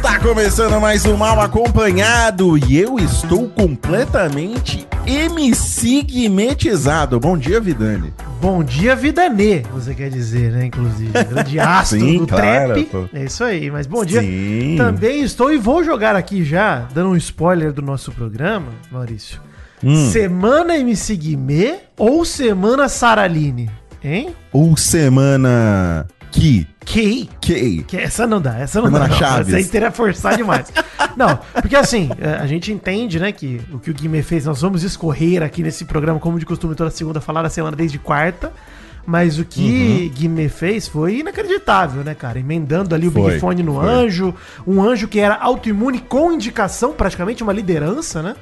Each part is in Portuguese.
Está começando mais um Mal Acompanhado e eu estou completamente emsigmetizado. Bom dia, Vidani. Bom dia, Vidanê, você quer dizer, né? Inclusive, grande astro Sim, do claro, trap. pô. É isso aí, mas bom dia. Sim. Também estou e vou jogar aqui já, dando um spoiler do nosso programa, Maurício. Hum. Semana MC Guimê ou Semana Saraline? Hein? Ou semana que? Que? Que? Que essa não dá, essa não dá. não. Chaves. Essa aí teria forçar demais. não, porque assim, é, a gente entende, né, que o que o Guimê fez, nós vamos escorrer aqui nesse programa, como de costume, toda segunda, falar da semana desde quarta. Mas o que Uhum. Guimê fez foi inacreditável, né, cara? Emendando ali o Foi, Big Fone no foi. anjo, um anjo que era autoimune com indicação, praticamente uma liderança, né?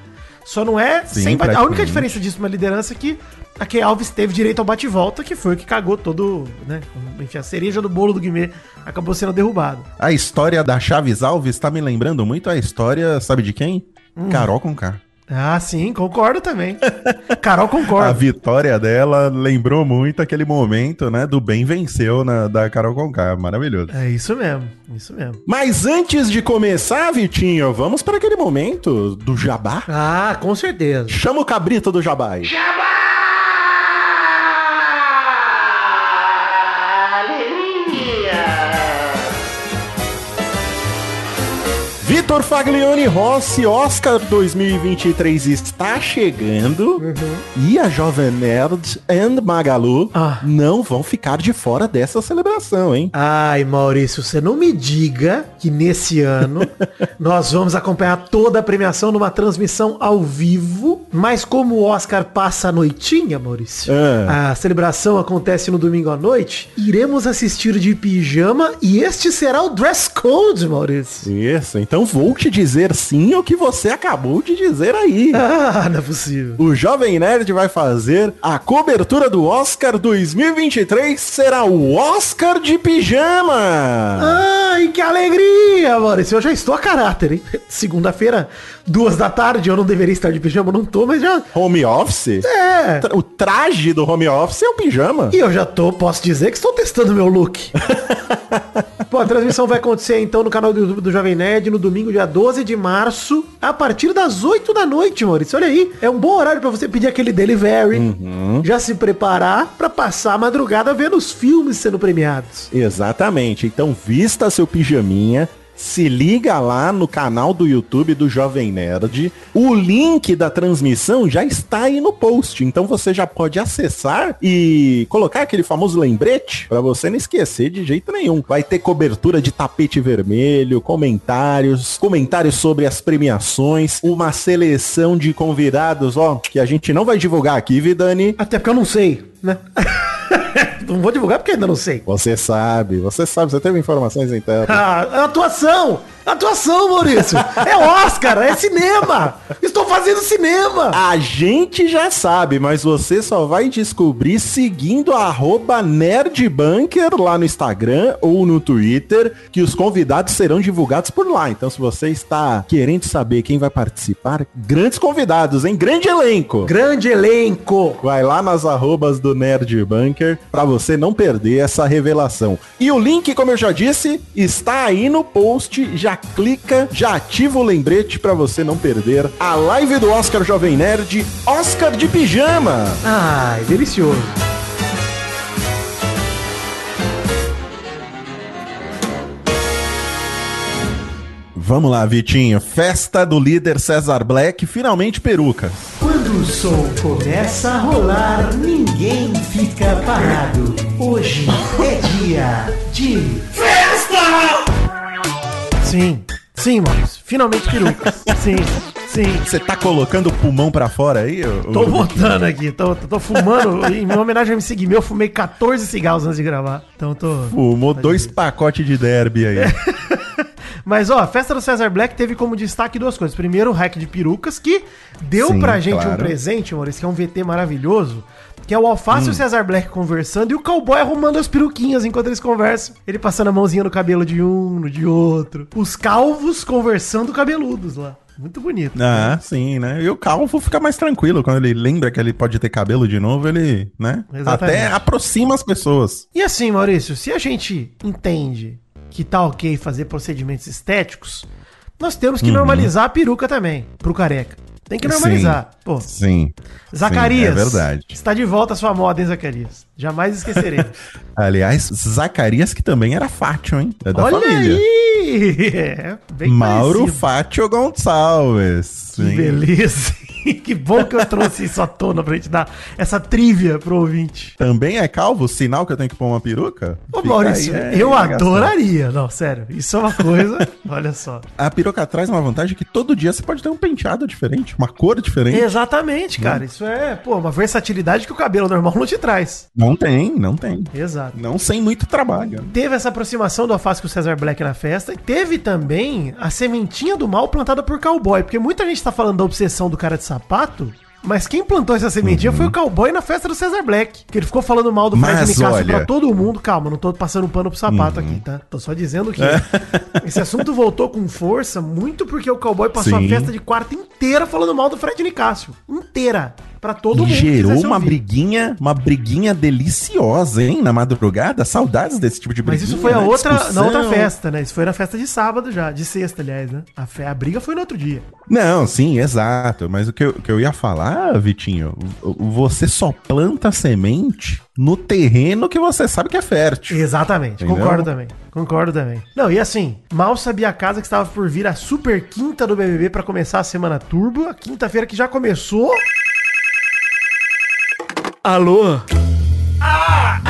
Só não é Sim, sem bate- A única diferença disso uma liderança é que a Key Alves teve direito ao bate-volta, que foi o que cagou todo, né? Enfim, a cereja do bolo do Guimê acabou sendo derrubado. A história da Chaves Alves tá me lembrando muito a história, sabe de quem? Hum. Carol com K. Ah, sim, concordo também. Carol A concorda. vitória dela lembrou muito aquele momento, né, do bem venceu na, da Carol Conká. Maravilhoso. É isso mesmo, isso mesmo. Mas antes de começar, Vitinho, vamos para aquele momento do jabá. Ah, com certeza. Chama o cabrito do jabá aí. Vitor Faglione Rossi, Oscar 2023 está chegando e a Jovem Nerd and Magalu Ah. não vão ficar de fora dessa celebração, hein? Ai, Maurício, você não me diga que nesse ano nós vamos acompanhar toda a premiação numa transmissão ao vivo, mas como o Oscar passa a noitinha, Maurício, Ah. a celebração acontece no domingo à noite, iremos assistir de pijama e este será o dress code, Maurício. Isso, então vou te dizer sim o que você acabou de dizer aí. Ah, não é possível. O Jovem Nerd vai fazer a cobertura do Oscar 2023, será o Oscar de pijama. Ai, que alegria, Maurício. Eu já estou a caráter, hein? Segunda-feira, duas da tarde, eu não deveria estar de pijama, não tô, mas já... Home office? É... O traje do home office é o pijama. E eu já tô, posso dizer que estou testando meu look. Pô, a transmissão vai acontecer então no canal do YouTube do Jovem Nerd no domingo, dia 12 de março, a partir das 8 da noite, Maurício. Olha aí, é um bom horário pra você pedir aquele delivery, já se preparar pra passar a madrugada vendo os filmes sendo premiados. Exatamente. Então vista seu pijaminha. Se liga lá no canal do YouTube do Jovem Nerd. O link da transmissão já está aí no post. Então você já pode acessar e colocar aquele famoso lembrete para você não esquecer de jeito nenhum. Vai ter cobertura de tapete vermelho, comentários, comentários sobre as premiações, uma seleção de convidados, ó, que a gente não vai divulgar aqui, Vidani. Até porque eu não sei, né? não vou divulgar porque ainda não sei. Você sabe, você sabe, você teve informações internas. Ah, atuação! Atuação, Maurício! É Oscar, é cinema! Estou fazendo cinema! A gente já sabe, mas você só vai descobrir seguindo a nerdbunker lá no Instagram ou no Twitter, que os convidados serão divulgados por lá. Então, se você está querendo saber quem vai participar, grandes convidados, hein? Grande elenco! Grande elenco! Vai lá nas arrobas do Nerd Bunker pra você não perder essa revelação. E o link, como eu já disse, está aí no post. Já clica, já ativa o lembrete pra você não perder a live do Oscar Jovem Nerd, Oscar de Pijama. Ai, delicioso. Vamos lá, Vitinho. Festa do líder César Black, finalmente peruca. Quando o som começa a rolar, ninguém fica parado. Hoje é dia de festa! Sim, sim, Maurício. Finalmente perucas. Sim, sim. Você tá colocando o pulmão pra fora aí? ô- Tô botando aqui, tô, tô, tô fumando. em minha homenagem a MC Guimê, eu fumei 14 cigarros antes de gravar. Então tô. Fumou dois pacotes de derby aí. Mas ó, a festa do Cesar Black teve como destaque duas coisas. Primeiro, o hack de perucas, que deu Sim, pra gente um claro. presente, Maurício, que é um VT maravilhoso. Que é o Alface e o Cesar Black conversando e o cowboy arrumando as peruquinhas enquanto eles conversam. Ele passando a mãozinha no cabelo de um, no de outro. Os calvos conversando cabeludos lá. Muito bonito. Ah, sim, né? E o calvo fica mais tranquilo. Quando ele lembra que ele pode ter cabelo de novo, ele, né? Exatamente. Até aproxima as pessoas. E assim, Maurício, se a gente entende que tá ok fazer procedimentos estéticos, nós temos que normalizar a peruca também, pro careca. Tem que normalizar. Pô, Sim. Zacarias. Sim, é verdade. Está de volta a sua moda, hein, Zacarias? Jamais esquecerei. Aliás, Zacarias, que também era Fátio, hein? É da Olha família. aí! É, bem Mauro parecido. Fátio Gonçalves. Que Sim. beleza. que bom que eu trouxe isso à tona pra gente dar essa trivia pro ouvinte. Também é calvo? Sinal que eu tenho que pôr uma peruca? Ô, Fica Maurício, aí, é eu adoraria. Não, sério. Isso é uma coisa. olha só. A peruca traz uma vantagem que todo dia você pode ter um penteado diferente, uma cor diferente. Exatamente, cara. Isso é, pô, uma versatilidade que o cabelo normal não te traz. Não tem, não tem. Exato. Não sem muito trabalho. Teve essa aproximação do Alface com o Cesar Black na festa. E teve também a sementinha do mal plantada por cowboy. Porque muita gente tá falando da obsessão do cara de sapato. Mas quem plantou essa sementinha foi o cowboy na festa do Cesar Black. Que ele ficou falando mal do Fred Nicasso olha- pra todo mundo. Calma, não tô passando pano pro sapato aqui, tá? Tô só dizendo que esse assunto voltou com força muito porque o cowboy passou a Sim. festa de quarta inteira falando mal do Fred Nicásio. Inteira. Pra todo E mundo. gerou uma ouvir. briguinha, uma briguinha deliciosa, hein? Na madrugada. Saudades desse tipo de Mas briguinha. isso foi a né? outra, na outra festa, né? Isso foi na festa de sábado já, de sexta, aliás, né? A, fe- a briga foi no outro dia. Não, sim, exato. Mas o que eu, que eu ia falar, Vitinho, você só planta semente no terreno que você sabe que é fértil. Exatamente, Entendeu? concordo também. Concordo também. Não, e assim, mal sabia a casa que estava por vir a super quinta do BBB pra começar a semana turbo, a quinta-feira que já começou. Alô? Ah!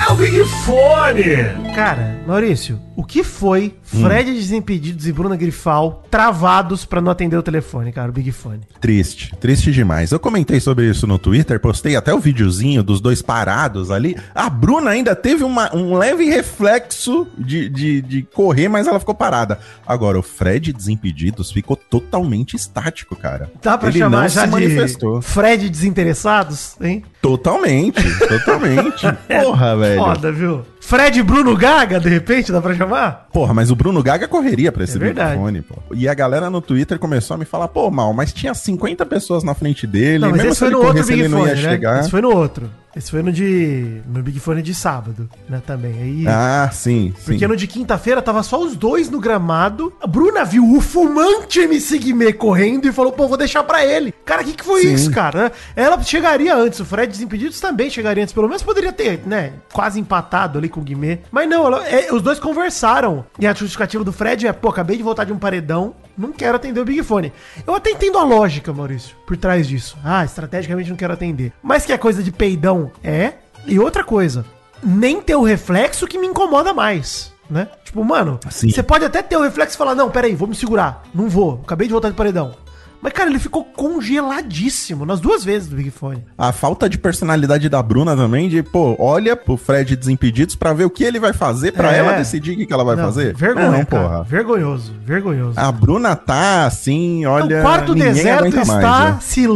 É o Big Fone! Cara, Maurício, o que foi Fred Desimpedidos e Bruna Grifal travados pra não atender o telefone, cara, o Big Fone? Triste, triste demais. Eu comentei sobre isso no Twitter, postei até o videozinho dos dois parados ali. A Bruna ainda teve uma- um leve reflexo de, de, de correr, mas ela ficou parada. Agora, o Fred Desimpedidos ficou totalmente estático, cara. Dá pra Ele chamar não já se de manifestou. Fred Desinteressados, hein? Totalmente, totalmente. Porra, velho. Foda, viu? Fred Bruno Gaga, de repente, dá pra chamar? Porra, mas o Bruno Gaga correria pra esse É microfone, pô. E a galera no Twitter começou a me falar, pô, mal, mas tinha 50 pessoas na frente dele, Não, mas mesmo esse se foi ele no outro corresse, Big ele não Fone, ia né? chegar. Esse foi no outro. Esse foi no de. No Big Fone de sábado, né? Também. Aí. Ah, sim, sim. Porque no de quinta-feira tava só os dois no gramado. A Bruna viu o fumante MC Guimê correndo e falou: pô, vou deixar pra ele. Cara, o que, que foi Sim. isso, cara? Ela chegaria antes, o Fred Desimpedidos também chegaria antes. Pelo menos poderia ter, né? Quase empatado ali com o Guimê. Mas não, ela- é, os dois conversaram. E a justificativa do Fred é: pô, acabei de voltar de um paredão, não quero atender o Big Fone. Eu até entendo a lógica, Maurício, por trás disso. Ah, estrategicamente não quero atender. Mas que é coisa de peidão é. E outra coisa, nem ter o reflexo que me incomoda mais, né? Tipo, mano, Sim. você pode até ter o reflexo e falar, não, peraí, vou me segurar. Não vou, acabei de voltar de paredão. Mas, cara, ele ficou congeladíssimo nas duas vezes do Big Fone. A falta de personalidade da Bruna também, de, pô, olha pro Fred Desimpedidos pra ver o que ele vai fazer pra É. ela decidir o que, que ela vai Não, fazer. Vergonha, Não, cara. porra. Vergonhoso, vergonhoso. A Bruna tá assim, olha. o quarto deserto está mais, né? se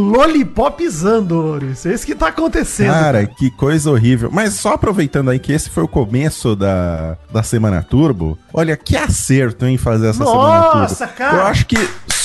lollipopizando, Maurício. É isso que tá acontecendo. Cara, que coisa horrível. Mas só aproveitando aí que esse foi o começo da, da Semana Turbo, olha, que acerto em fazer essa Semana Turbo. Nossa, cara. Eu acho que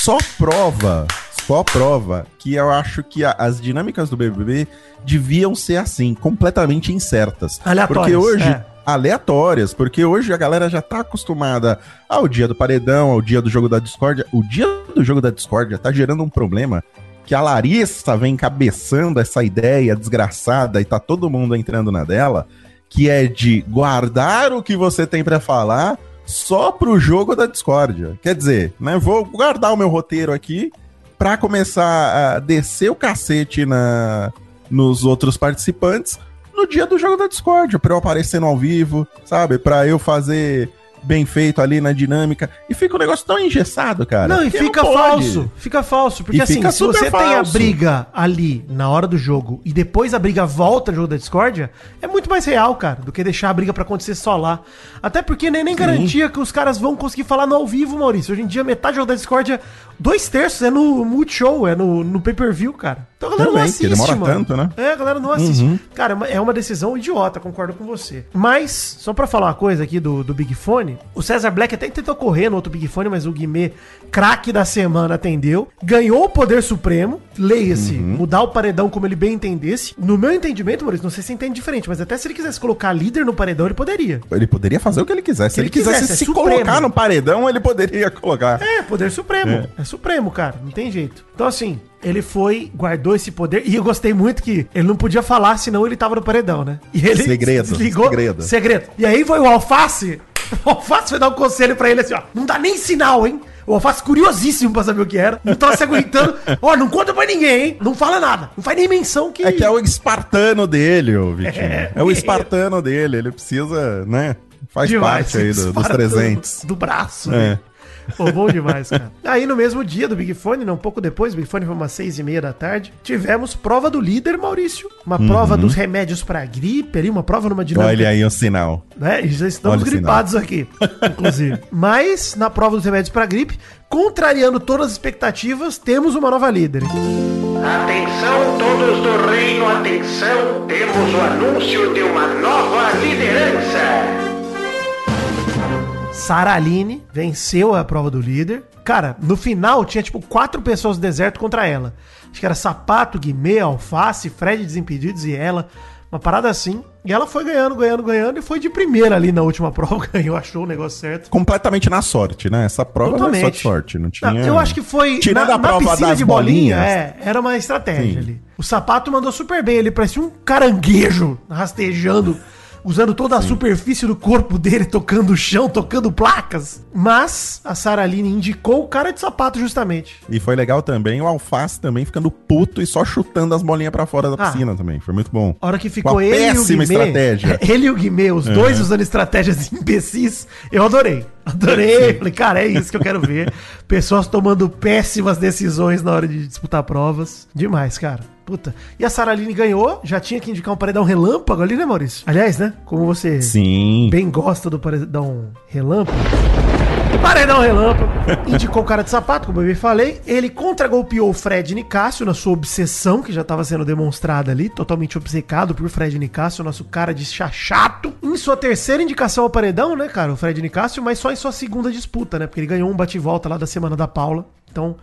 só prova, só prova que eu acho que a- as dinâmicas do BBB deviam ser assim, completamente incertas. Aleatórias, Porque hoje... é. Aleatórias, porque hoje a galera já tá acostumada ao dia do paredão, ao dia do jogo da discórdia. O dia do jogo da discórdia tá gerando um problema que a Larissa vem encabeçando essa ideia desgraçada e tá todo mundo entrando na dela, que é de guardar o que você tem pra falar só pro jogo da discórdia. Quer dizer, né, vou guardar o meu roteiro aqui pra começar a descer o cacete na nos outros participantes no dia do jogo da discórdia, pra eu aparecer no ao vivo, sabe? Pra eu fazer bem feito ali na dinâmica. E fica um negócio tão engessado, cara. Não, e fica pode. falso. Fica falso. Porque E assim, se você super tem a falso. briga ali na hora do jogo e depois a briga volta no jogo da discórdia, é muito mais real, cara, do que deixar a briga pra acontecer só lá. Até porque nem, nem garantia que os caras vão conseguir falar no ao vivo, Maurício. Hoje em dia, metade do jogo da discórdia, dois terços é no Multishow, é no, no pay-per-view, cara. Então a galera Também, não assiste, demora mano. tanto, né? É, a galera não assiste. Uhum. Cara, é uma decisão idiota, concordo com você. Mas, só pra falar uma coisa aqui do, do Big Fone, o César Black até tentou correr no outro Big Fone, mas o Guimê, craque da semana, atendeu. Ganhou o poder supremo, leia-se, Uhum. mudar o paredão como ele bem entendesse. No meu entendimento, Maurício, não sei se você entende diferente, mas até se ele quisesse colocar líder no paredão, ele poderia. Ele poderia fazer o que ele quisesse. Se ele, ele quisesse quisesse, é se supremo. colocar no paredão, ele poderia colocar. É, poder supremo. É. supremo, cara. Não tem jeito. Então, assim, ele foi, guardou esse poder. E eu gostei muito que ele não podia falar, senão ele tava no paredão, né? E ele Segredo, desligou. segredo. Segredo. E aí foi o Alface. O Alface foi dar um conselho pra ele assim, ó. Não dá nem sinal, hein? O Alface curiosíssimo pra saber o que era. Não tava se aguentando. Ó, não conta pra ninguém, hein? Não fala nada. Não faz nem menção que... É que é o espartano dele, ô Vitinho. É. É, o espartano dele. Ele precisa, né? Faz Demais, parte aí do- dos disparando 300. Do braço, É. né? Pô, bom demais, cara. Aí no mesmo dia do Big Fone, não, um pouco depois, o Big Fone foi umas seis e meia da tarde, tivemos prova do líder, Maurício. Uma prova dos remédios pra gripe ali, uma prova numa dinâmica. Olha aí o sinal. Né? E já estamos Olha gripados aqui, inclusive. Mas, na prova dos remédios pra gripe, contrariando todas as expectativas, temos uma nova líder. Atenção todos do reino, atenção, temos o anúncio de uma nova liderança. Sara Aline venceu a prova do líder. Cara, no final tinha tipo quatro pessoas do deserto contra ela. Acho que era Sapato, Guimê, Alface, Fred Desimpedidos e ela. Uma parada assim. E ela foi ganhando, ganhando, ganhando e foi de primeira ali na última prova. Ganhou, achou o negócio certo. Completamente na sorte, né? Essa prova não é só de sorte. Não tinha... Não, eu acho que foi. Tirando a prova das bolinhas. é, era uma estratégia Sim. ali. O sapato mandou super bem, ele parecia um caranguejo rastejando, usando toda a superfície do corpo dele, tocando o chão, tocando placas. Mas a Saraline indicou o cara de sapato justamente. E foi legal também o Alface também ficando puto e só chutando as bolinhas pra fora da Ah. piscina também. Foi muito bom. A hora que ficou ele e o péssima Guimê, estratégia. ele e o Guimê, os dois usando estratégias imbecis, eu adorei. Adorei. Falei, cara, é isso que eu quero ver. Pessoas tomando péssimas decisões na hora de disputar provas. Demais, cara. Puta. E a Saraline ganhou, já tinha que indicar um paredão relâmpago ali, né, Maurício? Aliás, né? Como você Sim. bem gosta do paredão relâmpago. Paredão relâmpago. Indicou o cara de sapato, como eu bem falei. Ele contragolpeou o Fred Nicásio na sua obsessão, que já estava sendo demonstrada ali, totalmente obcecado por Fred Nicásio, nosso cara de chachato. Em sua terceira indicação ao paredão, né, cara, o Fred Nicásio, mas só em sua segunda disputa, né? Porque ele ganhou um bate-volta lá da semana da Paula. Então,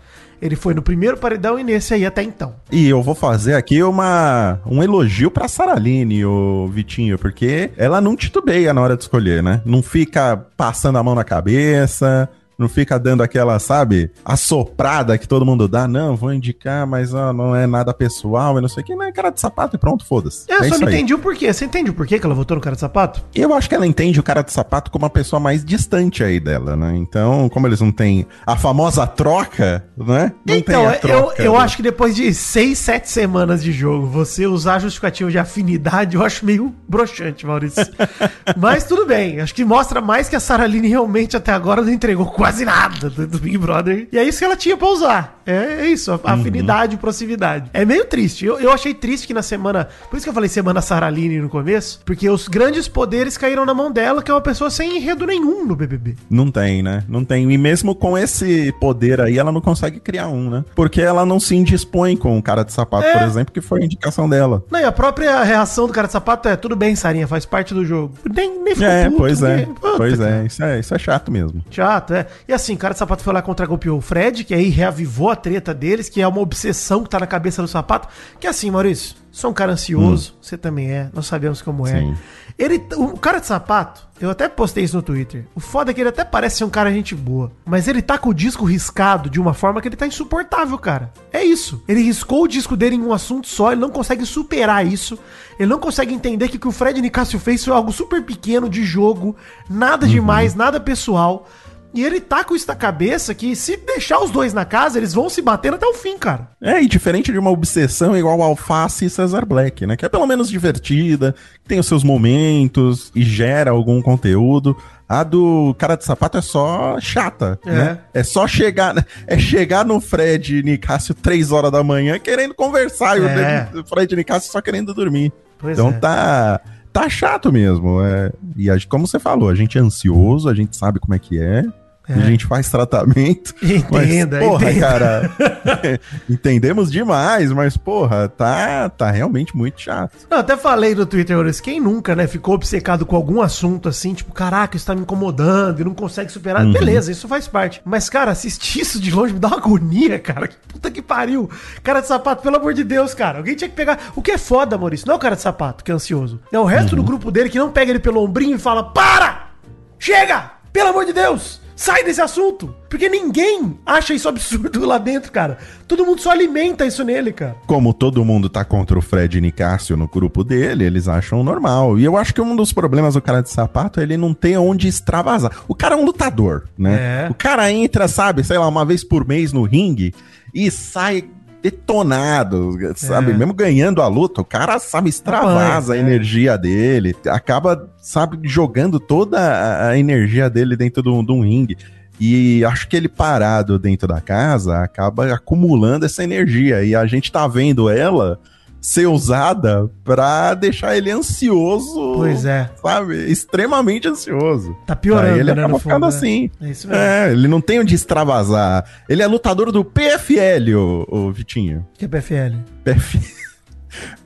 ele foi no primeiro paredão e nesse aí até então. E eu vou fazer aqui uma, um elogio pra Saraline, o Vitinho, porque ela não titubeia na hora de escolher, né? Não fica passando a mão na cabeça, não fica dando aquela, sabe, assoprada que todo mundo dá. Não, vou indicar, mas ó, não é nada pessoal e não sei o que. Não é cara de sapato e pronto, foda-se. Eu é só isso não entendi o porquê. Você entende o porquê que ela votou no cara de sapato? Eu acho que ela entende o cara de sapato como uma pessoa mais distante aí dela, né? Então, como eles não têm a famosa troca, né? Não então, tem a eu, eu né? acho que depois de seis, sete semanas de jogo, você usar justificativo de afinidade, eu acho meio broxante, Maurício. Mas tudo bem, acho que mostra mais que a Saraline realmente até agora não entregou quase nada do, do Big Brother. E é isso que ela tinha pra usar. É, é isso, a Uhum. afinidade proximidade. É meio triste. Eu, eu achei triste que na semana. Por isso que eu falei semana Saraline no começo, porque os grandes poderes caíram na mão dela, que é uma pessoa sem enredo nenhum no BBB. Não tem, né? Não tem. E mesmo com esse poder aí, ela não consegue criar um, né? Porque ela não se indispõe com o cara de sapato, É. por exemplo, que foi a indicação dela. Não, e a própria reação do cara de sapato é: tudo bem, Sarinha, faz parte do jogo. Nem, nem ficou É, puto, pois é. Puta, Pois cara. é. Isso, é. isso é chato mesmo. Chato, é. E assim, o cara de sapato foi lá contra golpeou o Fred, que aí reavivou a treta deles, que é uma obsessão que tá na cabeça do sapato. Que assim, Maurício, sou um cara ansioso, você também é, nós sabemos como é. Sim. Ele, o cara de sapato, eu até postei isso no Twitter. O foda é que ele até parece ser um cara gente boa, mas ele tá com o disco riscado de uma forma que ele tá insuportável, cara. É isso. Ele riscou o disco dele em um assunto só, ele não consegue superar isso. Ele não consegue entender que o que o Fred Nicásio fez foi algo super pequeno de jogo, nada demais, nada pessoal. E ele tá com isso na cabeça que se deixar os dois na casa, eles vão se batendo até o fim, cara. É, e diferente de uma obsessão igual Alface e Cesar Black, né? Que é pelo menos divertida, tem os seus momentos e gera algum conteúdo. A do cara de sapato é só chata, É. né? É só chegar, é chegar no Fred Nicásio três horas da manhã querendo conversar e É. o Fred Nicásio só querendo dormir. Pois então é. tá tá chato mesmo. É, e a, como você falou, a gente é ansioso, a gente sabe como é que é. A gente faz tratamento. Entenda, mas, porra, entenda. cara. entendemos demais, mas, porra, tá, tá realmente muito chato. Não, até falei no Twitter, Maurício, quem nunca, né, ficou obcecado com algum assunto assim, tipo, caraca, isso tá me incomodando e não consegue superar. Uhum. Beleza, isso faz parte. Mas, cara, assistir isso de longe me dá uma agonia, cara. Que puta que pariu. Cara de sapato, pelo amor de Deus, cara. Alguém tinha que pegar. O que é foda, Maurício? Não é o cara de sapato que é ansioso. É o resto do grupo dele que não pega ele pelo ombrinho e fala: Para! Chega! Pelo amor de Deus! Sai desse assunto! Porque ninguém acha isso absurdo lá dentro, cara. Todo mundo só alimenta isso nele, cara. Como todo mundo tá contra o Fred Nicásio no grupo dele, eles acham normal. E eu acho que um dos problemas do cara de sapato é ele não ter onde extravasar. O cara é um lutador, né? É. O cara entra, sabe, sei lá, uma vez por mês no ringue e sai detonado, sabe? É. Mesmo ganhando a luta, o cara, sabe, extravasa Apanha, a é. energia dele, acaba, sabe, jogando toda a, energia dele dentro de um, de um ringue. E acho que ele parado dentro da casa acaba acumulando essa energia. E a gente tá vendo ela ser usada pra deixar ele ansioso. Pois é. Sabe? Extremamente ansioso. Tá piorando, Aí ele né, acaba no ficando né? assim. É isso mesmo. É, ele não tem onde extravasar. Ele é lutador do PFL, o, o Vitinho. Que é PFL? PF...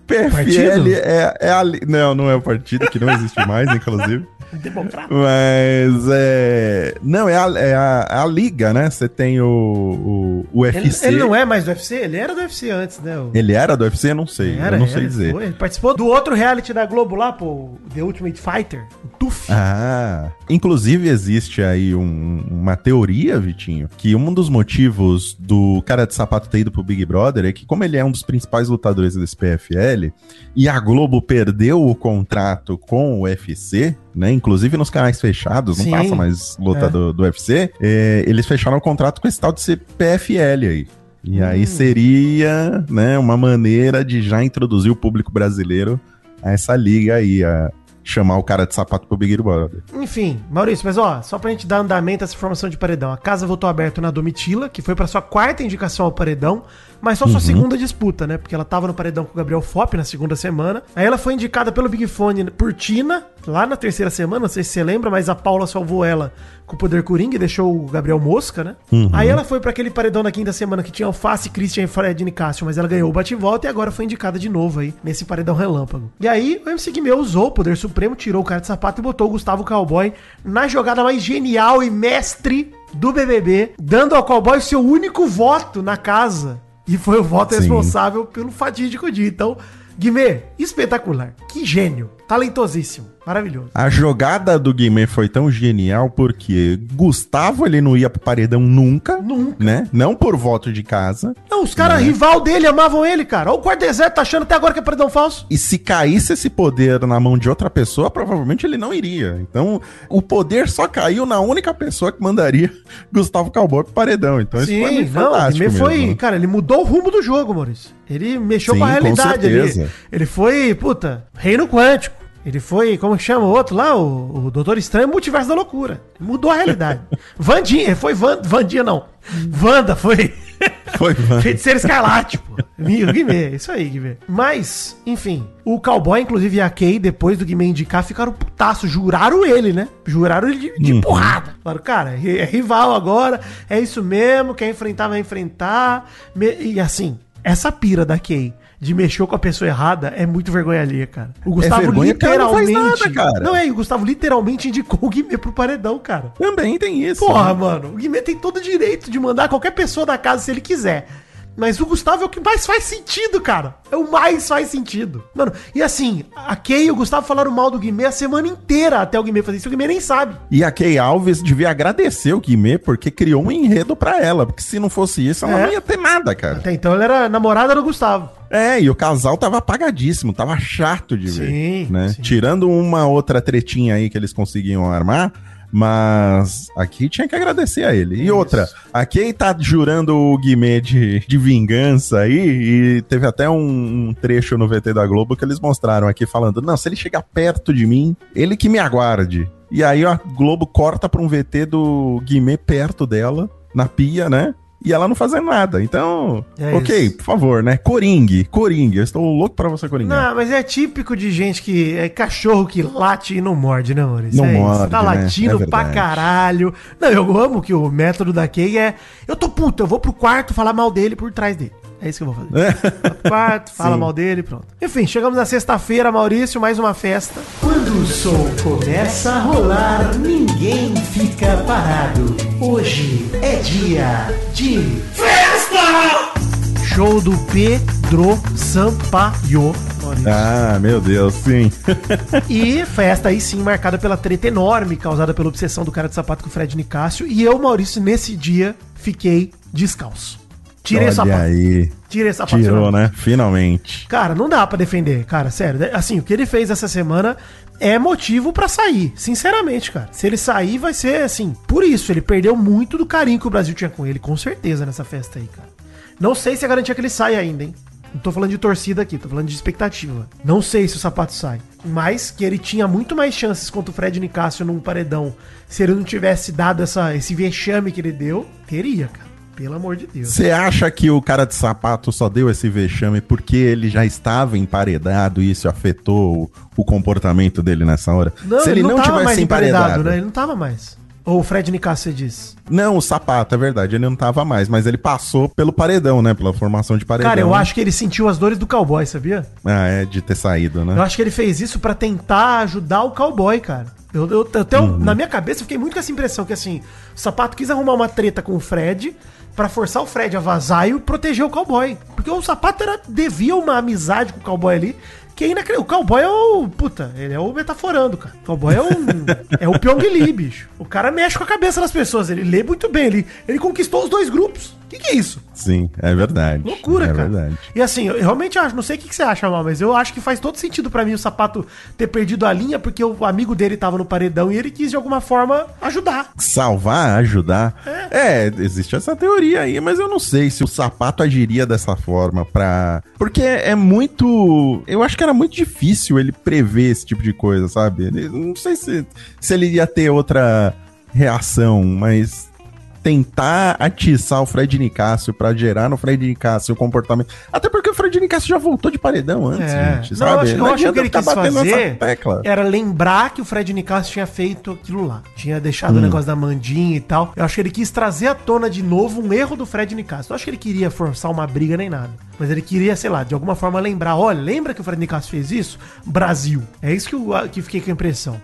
PFL Partido? é, é a. Não, não é o partido, que não existe mais, inclusive. Democrata. Mas é. Não, é a, é a, é a liga, né? Você tem o, o, o Ele, UFC. ele não é mais do UFC? Ele era do UFC antes, né? O- Ele era do UFC? Eu não sei. Era, eu não era, sei dizer. foi. Ele participou do outro reality da Globo lá, pô, The Ultimate Fighter, TUF. Ah, inclusive existe aí um- uma teoria, Vitinho, que um dos motivos do cara de sapato ter ido pro Big Brother é que, como ele é um dos principais lutadores desse PFL, e a Globo perdeu o contrato com o UFC, né? Inclusive nos canais fechados, não Sim, passa mais luta é. do, do UFC, é, eles fecharam o contrato com esse tal de ser PFL aí. E Hum. aí seria, né, uma maneira de já introduzir o público brasileiro a essa liga aí, a chamar o cara de sapato pro Big Brother. Enfim, Maurício, mas ó, só pra gente dar andamento a essa formação de paredão. A casa voltou aberto na Domitila, que foi pra sua quarta indicação ao paredão, mas só sua segunda disputa, né? Porque ela tava no paredão com o Gabriel Fop na segunda semana. Aí ela foi indicada pelo Big Fone por Tina, lá na terceira semana, não sei se você lembra, mas a Paula salvou ela com o poder Coringa e deixou o Gabriel Mosca, né? Aí ela foi pra aquele paredão na quinta semana que tinha Alface, Christian e Fred Nicásio, mas ela ganhou o bate-volta e agora foi indicada de novo aí, nesse paredão relâmpago. E aí o MC Guimê usou o poder supremo, tirou o cara de sapato e botou o Gustavo Cowboy na jogada mais genial e mestre do BBB, dando ao Cowboy seu único voto na casa. E foi o voto Sim. responsável pelo fatídico dia. Então, Guimê, espetacular. Que gênio. Talentosíssimo. Maravilhoso. A jogada do Guimê foi tão genial porque Gustavo ele não ia pro paredão nunca, Nunca. né? Não por voto de casa. Não, os caras rival dele amavam ele, cara. Olha o deserto, tá achando até agora que é paredão falso. E se caísse esse poder na mão de outra pessoa, provavelmente ele não iria. Então, o poder só caiu na única pessoa que mandaria Gustavo Cowboy pro paredão. Então, isso foi não, o Guimê foi, mesmo. cara, ele mudou o rumo do jogo, Maurício. Ele mexeu Sim, com a realidade ali. Ele foi, puta, reino quântico. Ele foi, como chama o outro lá? O, o Doutor Estranho Multiverso da Loucura. Mudou a realidade. Vandinha, foi Van, Vandinha não. Wanda foi. Foi, mano. Feiticeiro Escarlate, pô. Guimê, isso aí, Guimê. Mas, enfim, o cowboy, inclusive, e a Kay, depois do Guimê indicar, ficaram putaço. Juraram ele, né? Juraram ele de, de Uhum. porrada. Falaram, cara, é, é rival agora, é isso mesmo, quer enfrentar, vai enfrentar. E assim, essa pira da Kay. De mexer com a pessoa errada é muito vergonha alheia, cara. O Gustavo É vergonha porque ela não faz literalmente. nada, cara. Não é, o Gustavo literalmente indicou o Guimê pro paredão, cara. Também tem isso. Porra, né? mano, o Guimê tem todo o direito de mandar qualquer pessoa da casa se ele quiser. Mas o Gustavo é o que mais faz sentido, cara. É o mais faz sentido. Mano, e assim, a Kay e o Gustavo falaram mal do Guimê a semana inteira até o Guimê fazer isso. O Guimê nem sabe. E a Kay Alves devia agradecer o Guimê porque criou um enredo pra ela. Porque se não fosse isso, ela É. não ia ter nada, cara. Até então ela era namorada do Gustavo. É, e o casal tava apagadíssimo, tava chato de ver, Sim, né? sim. Tirando uma outra tretinha aí que eles conseguiam armar, mas aqui tinha que agradecer a ele. E outra, a Kay tá jurando o Guimê de, de vingança aí, e teve até um, um trecho no VT da Globo que eles mostraram aqui falando, não, se ele chegar perto de mim, ele que me aguarde. E aí a Globo corta pra um VT do Guimê perto dela, na pia, né? E ela não fazendo nada. Então, É ok, isso. por favor, né? Coringue, Coringue, eu estou louco pra você coringar. Não, mas é típico de gente que é cachorro que late e não morde, né, Maurício? Não é isso. morde, Tá né? latindo É pra caralho. Não, eu amo que o método da Kay é. Eu tô puto, eu vou pro quarto falar mal dele por trás dele. É isso que eu vou fazer. Pro quarto, fala Sim. mal dele e pronto. Enfim, chegamos na sexta-feira, Maurício, mais uma festa. Quando o som começa a rolar, ninguém fica parado. Hoje é dia de Show do Pedro Sampaio. Maurício. Ah, meu Deus, sim. E festa aí sim marcada pela treta enorme causada pela obsessão do cara de sapato com o Fred Nicásio. E eu, Maurício, nesse dia fiquei descalço. Tirei o Olha sapato. aí. Tirei o sapato. Tirou, né? Finalmente. Cara, não dá pra defender, cara, sério. Assim, o que ele fez essa semana é motivo pra sair, sinceramente, cara. Se ele sair, vai ser assim. Por isso, ele perdeu muito do carinho que o Brasil tinha com ele, com certeza, nessa festa aí, cara. Não sei se é garantia que ele saia ainda, hein? Não tô falando de torcida aqui, tô falando de expectativa. Não sei se o sapato sai. Mas que ele tinha muito mais chances contra o Fred Nicásio num paredão se ele não tivesse dado essa, esse vexame que ele deu, teria, cara. Pelo amor de Deus. Você acha que o cara de sapato só deu esse vexame porque ele já estava emparedado e isso afetou o, o comportamento dele nessa hora? Se ele não, tivesse emparedado, né? Ele não tava mais. Ou o Fred você diz. Não, o sapato, é verdade, ele não tava mais, mas ele passou pelo paredão, né? Pela formação de paredão. Cara, eu acho que ele sentiu as dores do cowboy, sabia? Ah, é, de ter saído, né? Eu acho que ele fez isso pra tentar ajudar o cowboy, cara. Eu, eu, tenho- Uhum. Na minha cabeça, eu fiquei muito com essa impressão que, assim, o Sapato quis arrumar uma treta com o Fred pra forçar o Fred a vazar e proteger o cowboy. Porque o Sapato era, devia uma amizade com o cowboy ali, que inacreditável. O cowboy é o... Puta, ele é o metaforando, cara. O cowboy é um... é o Pyong Lee, bicho. O cara mexe com a cabeça das pessoas, ele lê muito bem, ele, ele conquistou os dois grupos. Que, que é isso? Sim, é verdade. Loucura, é cara. verdade. E assim, eu realmente acho, não sei o que, que você acha, mal, mas eu acho que faz todo sentido pra mim o sapato ter perdido a linha porque o amigo dele tava no paredão e ele quis de alguma forma ajudar. Salvar, ajudar. É. existe essa teoria aí, mas eu não sei se o sapato agiria dessa forma pra. Porque é muito. Eu acho que era muito difícil ele prever esse tipo de coisa, sabe? Ele- não sei se, se ele ia ter outra reação, mas tentar atiçar o Fred Nicásio pra gerar no Fred Nicásio o comportamento. Até porque o Fred Nicásio já voltou de paredão antes, gente, É. Não, eu acho, eu acho que o ele quis fazer tecla. era lembrar que o Fred Nicasso tinha feito aquilo lá. Tinha deixado o Hum. negócio da Mandinha e tal. Eu acho que ele quis trazer à tona de novo um erro do Fred Nicasso. Não acho que ele queria forçar uma briga nem nada. Mas ele queria, sei lá, de alguma forma lembrar. Olha, lembra que o Fred Nicasso fez isso? Brasil. É isso que eu que fiquei com a impressão.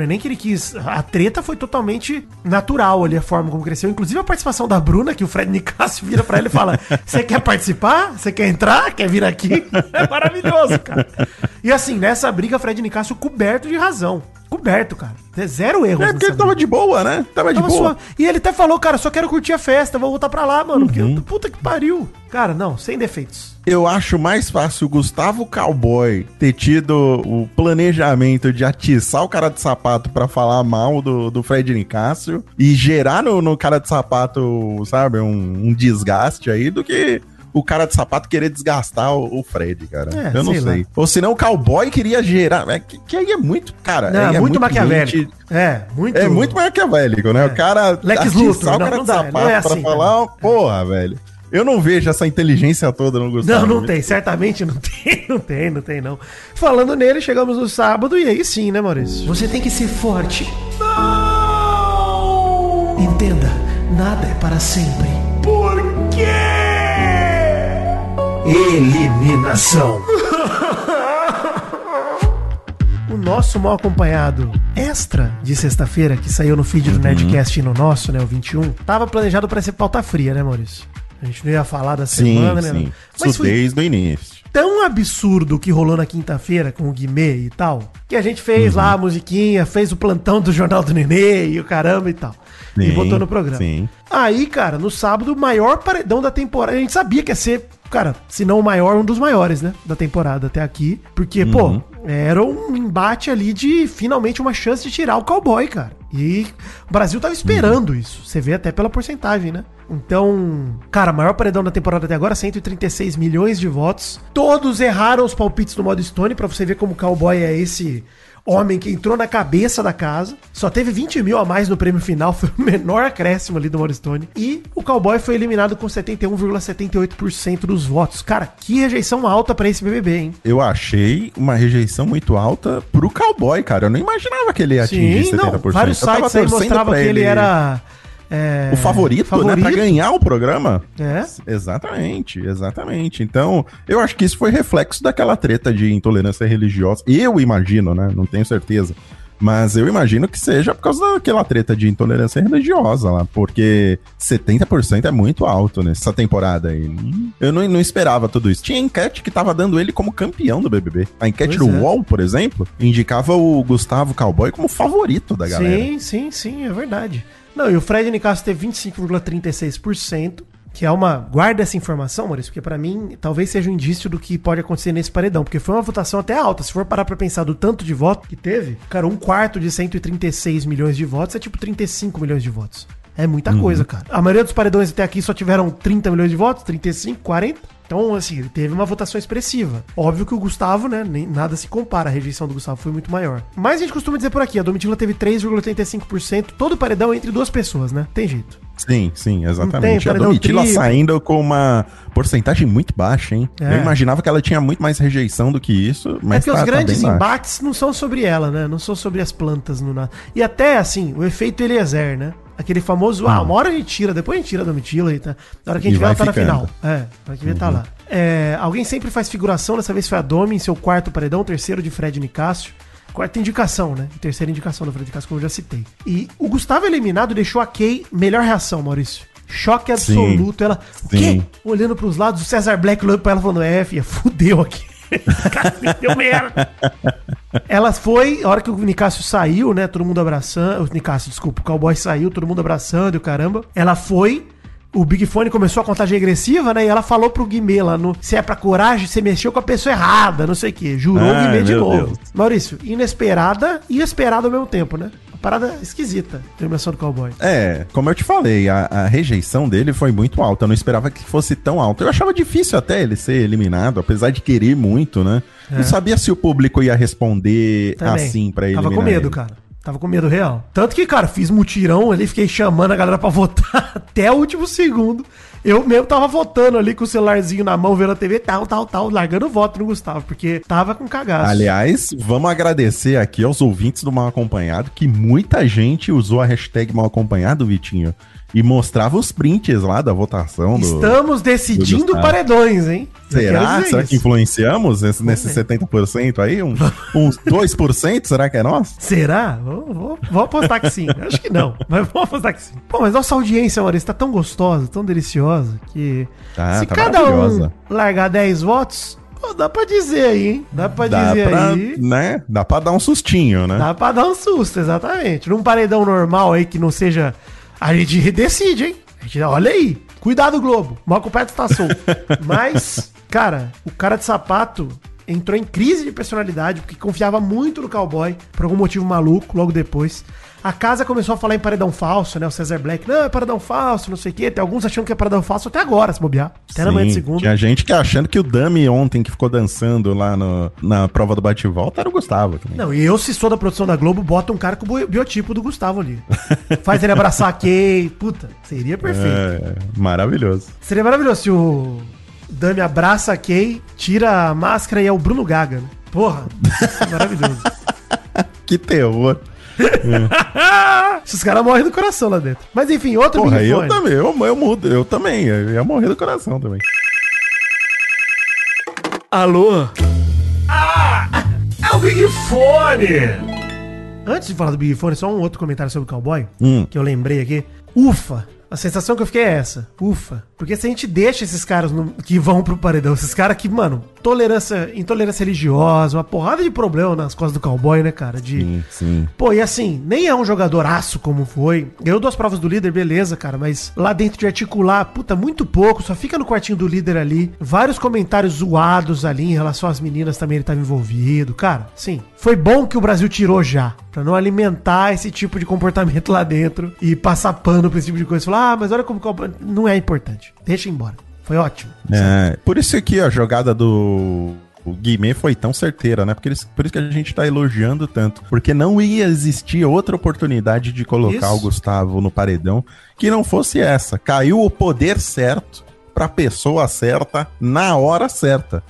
Não é nem que ele quis. A treta foi totalmente natural ali, a forma como cresceu. Inclusive a participação da Bruna, que o Fred Nicasso vira pra ele e fala: Você quer participar? Você quer entrar? Quer vir aqui? É maravilhoso, cara. E assim, nessa briga, Fred Nicasso coberto de razão. Coberto, cara. Zero erros. É porque ele tava de boa, né? Tava de Tava boa. suave. E ele até falou, cara, só quero curtir a festa, vou voltar pra lá, mano. Uhum. Porque puta que pariu. Cara, não, sem defeitos. Eu acho mais fácil o Gustavo Cowboy ter tido o planejamento de atiçar o cara de sapato pra falar mal do, do Fred Nicásio e gerar no, no cara de sapato, sabe, um, um desgaste aí do que o cara de sapato querer desgastar o, o Fred, cara. É, Eu não sei sei. lá. Ou senão o cowboy queria gerar. É, que, que aí é muito, cara. Não, aí é muito, maquiavélico. gente- É, muito. É muito maquiavélico, né? O cara Lex Luthor. o Não, cara não de dá, sapato não é pra assim, falar, porra, velho. Eu não vejo essa inteligência toda no Gustavo. Não, não tem, certamente não tem, não tem, não tem, não. Falando nele, chegamos no sábado e aí sim, né, Maurício? Você tem que ser forte. Entenda, nada é para sempre. Por quê? Eliminação. O nosso mal acompanhado extra de sexta-feira, que saiu no feed do Uhum. Nerdcast e no nosso, né, o 21, tava planejado pra ser pauta fria, né, Maurício? A gente não ia falar da Sim, semana, né? sim. Mas Isso desde o início. tão absurdo o que rolou na quinta-feira com o Guimê e tal, que a gente fez lá a Uhum. musiquinha, fez o plantão do Jornal do Nenê e o caramba e tal. E Sim, botou no programa. sim. Aí, cara, no sábado, o maior paredão da temporada. A gente sabia que ia ser, cara, se não o maior, um dos maiores, né? Da temporada até aqui. Porque, Uhum. pô, era um embate ali de finalmente uma chance de tirar o cowboy, cara. E o Brasil tava esperando isso. Você vê até pela porcentagem, né? Então, cara, maior paredão da temporada até agora, 136 milhões de votos. Todos erraram os palpites do modo Stone, pra você ver como o cowboy é esse homem que entrou na cabeça da casa. Só teve 20 mil a mais no prêmio final, foi o menor acréscimo ali do modo Stone. E o cowboy foi eliminado com 71,78% dos votos. Cara, que rejeição alta pra esse BBB, hein? Eu achei uma rejeição muito alta pro cowboy, cara. Eu não imaginava que ele ia atingir Sim, 70%. não, vários sites aí mostravam que ele era... é, o favorito, né? Pra ganhar o programa. É. Exatamente, exatamente. Então, eu acho que isso foi reflexo daquela treta de intolerância religiosa. Eu imagino, né? Não tenho certeza. Mas eu imagino que seja por causa daquela treta de intolerância religiosa lá, porque 70% é muito alto nessa temporada aí. Eu não, não esperava tudo isso. Tinha enquete que tava dando ele como campeão do BBB. A enquete Pois do é. UOL, por exemplo, indicava o Gustavo Cowboy como favorito da galera. Sim, sim, sim, é verdade. Não, e o Fred Nicasso teve 25,36%, que é uma. Guarda essa informação, Maurício, porque pra mim talvez seja um indício do que pode acontecer nesse paredão, porque foi uma votação até alta. Se for parar pra pensar do tanto de voto que teve, cara, um quarto de 136 milhões de votos é tipo 35 milhões de votos. É muita coisa, cara. A maioria dos paredões até aqui só tiveram 30 milhões de votos, 35, 40. Então, assim, ele teve uma votação expressiva. Óbvio que o Gustavo, né, nem, nada se compara. A rejeição do Gustavo foi muito maior. Mas a gente costuma dizer por aqui, a Domitila teve 3,85%. Todo paredão entre duas pessoas, né? Tem jeito. Sim, sim, exatamente. tem, a Domitila triplo. saindo com uma porcentagem muito baixa, hein? É. Eu imaginava que ela tinha muito mais rejeição do que isso, mas é porque tá- os tá grandes baixo. embates não são sobre ela, né? Não são sobre as plantas no nada. E até, assim, o efeito Eliezer, né? Aquele famoso, ah, uma hora a gente tira, depois a gente tira a Domitila e tá. Na hora que a gente E ela vai tá na final. É, na hora que vê, tá lá. É, alguém sempre faz figuração, dessa vez foi a Domi em seu quarto paredão, terceiro de Fred Nicásio. Quarta indicação, né? Terceira indicação do Fred Nicásio, como eu já citei. E o Gustavo eliminado deixou a Kay melhor reação, Maurício. Choque absoluto. Ela, o quê? Sim. Olhando pros lados, o César Black olhando pra ela falando, é, filha, fudeu aqui. Cara, deu merda. Ela foi, a hora que o Nicásio saiu, né? Todo mundo abraçando. O Nicásio, desculpa, o cowboy saiu, todo mundo abraçando e o caramba. Ela foi. O Big Fone começou a contagem regressiva, né? E ela falou pro Guimê lá no. Se é pra coragem, você mexeu com a pessoa errada, não sei o quê. Jurou o Ai, Guimê de novo. Deus. Maurício, inesperada e esperada ao mesmo tempo, né? Parada esquisita, a eliminação do cowboy. É, como eu te falei, a, a rejeição dele foi muito alta. Eu não esperava que fosse tão alta. Eu achava difícil até ele ser eliminado, apesar de querer muito, né? Não sabia se o público ia responder É. Também. assim pra eliminar Tava com medo, ele. cara. Tava com medo real. Tanto que, cara, fiz mutirão ali, fiquei chamando a galera pra votar até o último segundo. Eu mesmo tava votando ali com o celularzinho na mão, vendo a TV, tal, tal, tal, largando voto no Gustavo, porque tava com cagaço. Aliás, vamos agradecer aqui aos ouvintes do Mal Acompanhado, que muita gente usou a hashtag Mal Acompanhado, Vitinho, e mostrava os prints lá da votação do... Estamos decidindo Gustavo. paredões, hein? Será? Será isso. que influenciamos nesse, nesse ver. 70% aí? Um, uns 2%? Será que é nosso? Será? Vou, vou, vou apostar que sim. Acho que não, mas vou apostar que sim. Pô, mas nossa audiência, Maurício, tá tão gostosa, tão deliciosa, que Tá, se tá cada um largar 10 votos, pô, dá pra dizer aí, hein? Dá pra Dá dizer pra, aí. né? Dá pra dar um sustinho, né? Dá pra dar um susto, exatamente. Num paredão normal aí que não seja. A gente decide, hein? A gente, olha aí. Cuidado, Globo. O Marco Perto tá solto. Mas, cara, o cara de sapato entrou em crise de personalidade porque confiava muito no cowboy, por algum motivo maluco, logo depois. A casa começou a falar em paredão falso, né? O Cesar Black, não, é paredão falso, não sei o quê. Tem alguns achando que é paredão falso até agora, se bobear. Até na manhã de Sim, segundo. Tinha gente que achando que o Dami ontem que ficou dançando lá no- na prova do bate-volta era o Gustavo também. Não, e eu, se sou da produção da Globo, bota um cara com o bio- biotipo do Gustavo ali. Faz ele abraçar a Kay. Puta, seria perfeito. É, maravilhoso. Seria maravilhoso se o Dami abraça a Kay, tira a máscara e é o Bruno Gaga. né? Porra, é maravilhoso. Que terror. Esses caras morrem do coração lá dentro. Mas enfim, outro Porra, Big eu Fone. também, eu, eu mudo, eu também, eu ia morrer do coração também. Alô? Ah! É o Big Fone! Antes de falar do Big Fone, só um outro comentário sobre o cowboy, Hum. que eu lembrei aqui. Ufa! A sensação que eu fiquei é essa. Ufa. Porque se a gente deixa esses caras no- que vão pro paredão, esses caras que, mano, tolerância, intolerância religiosa, uma porrada de problema nas costas do cowboy, né, cara? De. Sim, sim. Pô, e assim, nem é um jogador aço como foi. Ganhou duas provas do líder, beleza, cara. Mas lá dentro de articular, puta, muito pouco. Só fica no quartinho do líder ali. Vários comentários zoados ali em relação às meninas também ele tava envolvido. Cara, sim. Foi bom que o Brasil tirou já. Pra não alimentar esse tipo de comportamento lá dentro. E passar pano pra esse tipo de coisa. Falar, ah, mas olha como... Não é importante. Deixa embora. Foi ótimo. É, por isso aqui a jogada do o Guimê foi tão certeira, né? Porque eles- por isso que a gente tá elogiando tanto. Porque não ia existir outra oportunidade de colocar Isso. o Gustavo no paredão que não fosse essa. Caiu o poder certo pra pessoa certa na hora certa.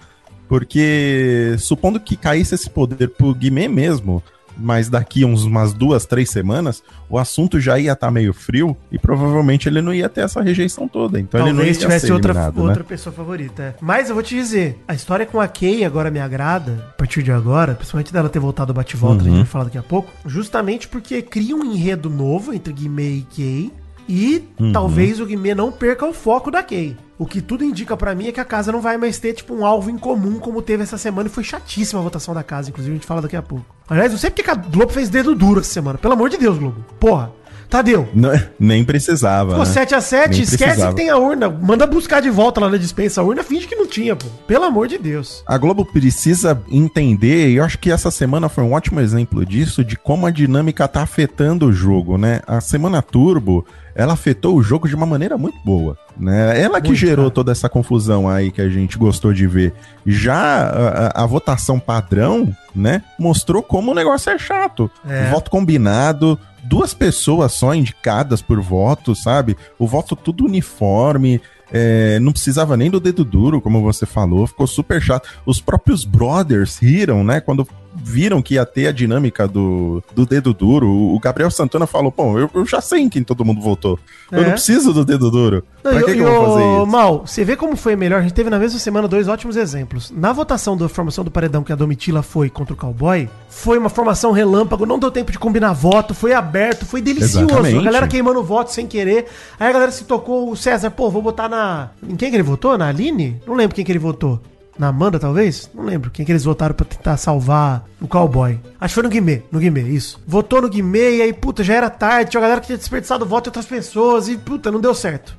Porque supondo que caísse esse poder pro Guimê mesmo, mas daqui uns, umas duas, três semanas, o assunto já ia estar meio frio e provavelmente ele não ia ter essa rejeição toda. Então ele não ia Talvez tivesse outra, né? outra pessoa favorita. é. Mas eu vou te dizer, a história com a Kay agora me agrada, a partir de agora, principalmente dela ter voltado ao bate-volta, Uhum. a gente vai falar daqui a pouco, justamente porque cria um enredo novo entre Guimê e Kay, e Uhum. talvez o Guimê não perca o foco da Kay. O que tudo indica pra mim é que a casa não vai mais ter, tipo, um alvo em comum como teve essa semana. E foi chatíssima a votação da casa, inclusive a gente fala daqui a pouco. Aliás, não sei porque que a Globo fez dedo duro essa semana. Pelo amor de Deus, Globo. Porra. Tadeu, Não- nem precisava. Né? 7x7, Nem esquece precisava. que tem a urna. Manda buscar de volta lá na dispensa a urna, finge que não tinha, pô. Pelo amor de Deus. A Globo precisa entender, e eu acho que essa semana foi um ótimo exemplo disso, de como a dinâmica tá afetando o jogo, né? A semana Turbo, ela afetou o jogo de uma maneira muito boa, né? Ela que Muito, gerou cara. toda essa confusão aí que a gente gostou de ver. Já a, a- a votação padrão, né, mostrou como o negócio é chato. É. Voto combinado, duas pessoas só indicadas por voto, sabe? O voto tudo uniforme, é, não precisava nem do dedo duro, como você falou, ficou super chato. Os próprios brothers riram, né? Quando viram que ia ter a dinâmica do, do dedo duro. O Gabriel Santana falou: Pô, eu, eu já sei em quem todo mundo votou. Eu É. não preciso do dedo duro. Não, pra e, que, e que eu vou fazer isso? Mal, você vê como foi melhor? A gente teve na mesma semana dois ótimos exemplos. Na votação da formação do paredão que a Domitila foi contra o Cowboy, foi uma formação relâmpago, não deu tempo de combinar voto, foi aberto, foi delicioso. Exatamente. A galera queimando voto sem querer. Aí a galera se tocou, o César, pô, vou botar na. Em quem que ele votou? Na Aline? Não lembro quem que ele votou. Na Amanda, talvez? Não lembro. Quem que eles votaram pra tentar salvar o cowboy. Acho que foi no Guimê. No Guimê, isso. Votou no Guimê e aí, puta, já era tarde. Tinha uma galera que tinha desperdiçado o voto de outras pessoas e, puta, não deu certo.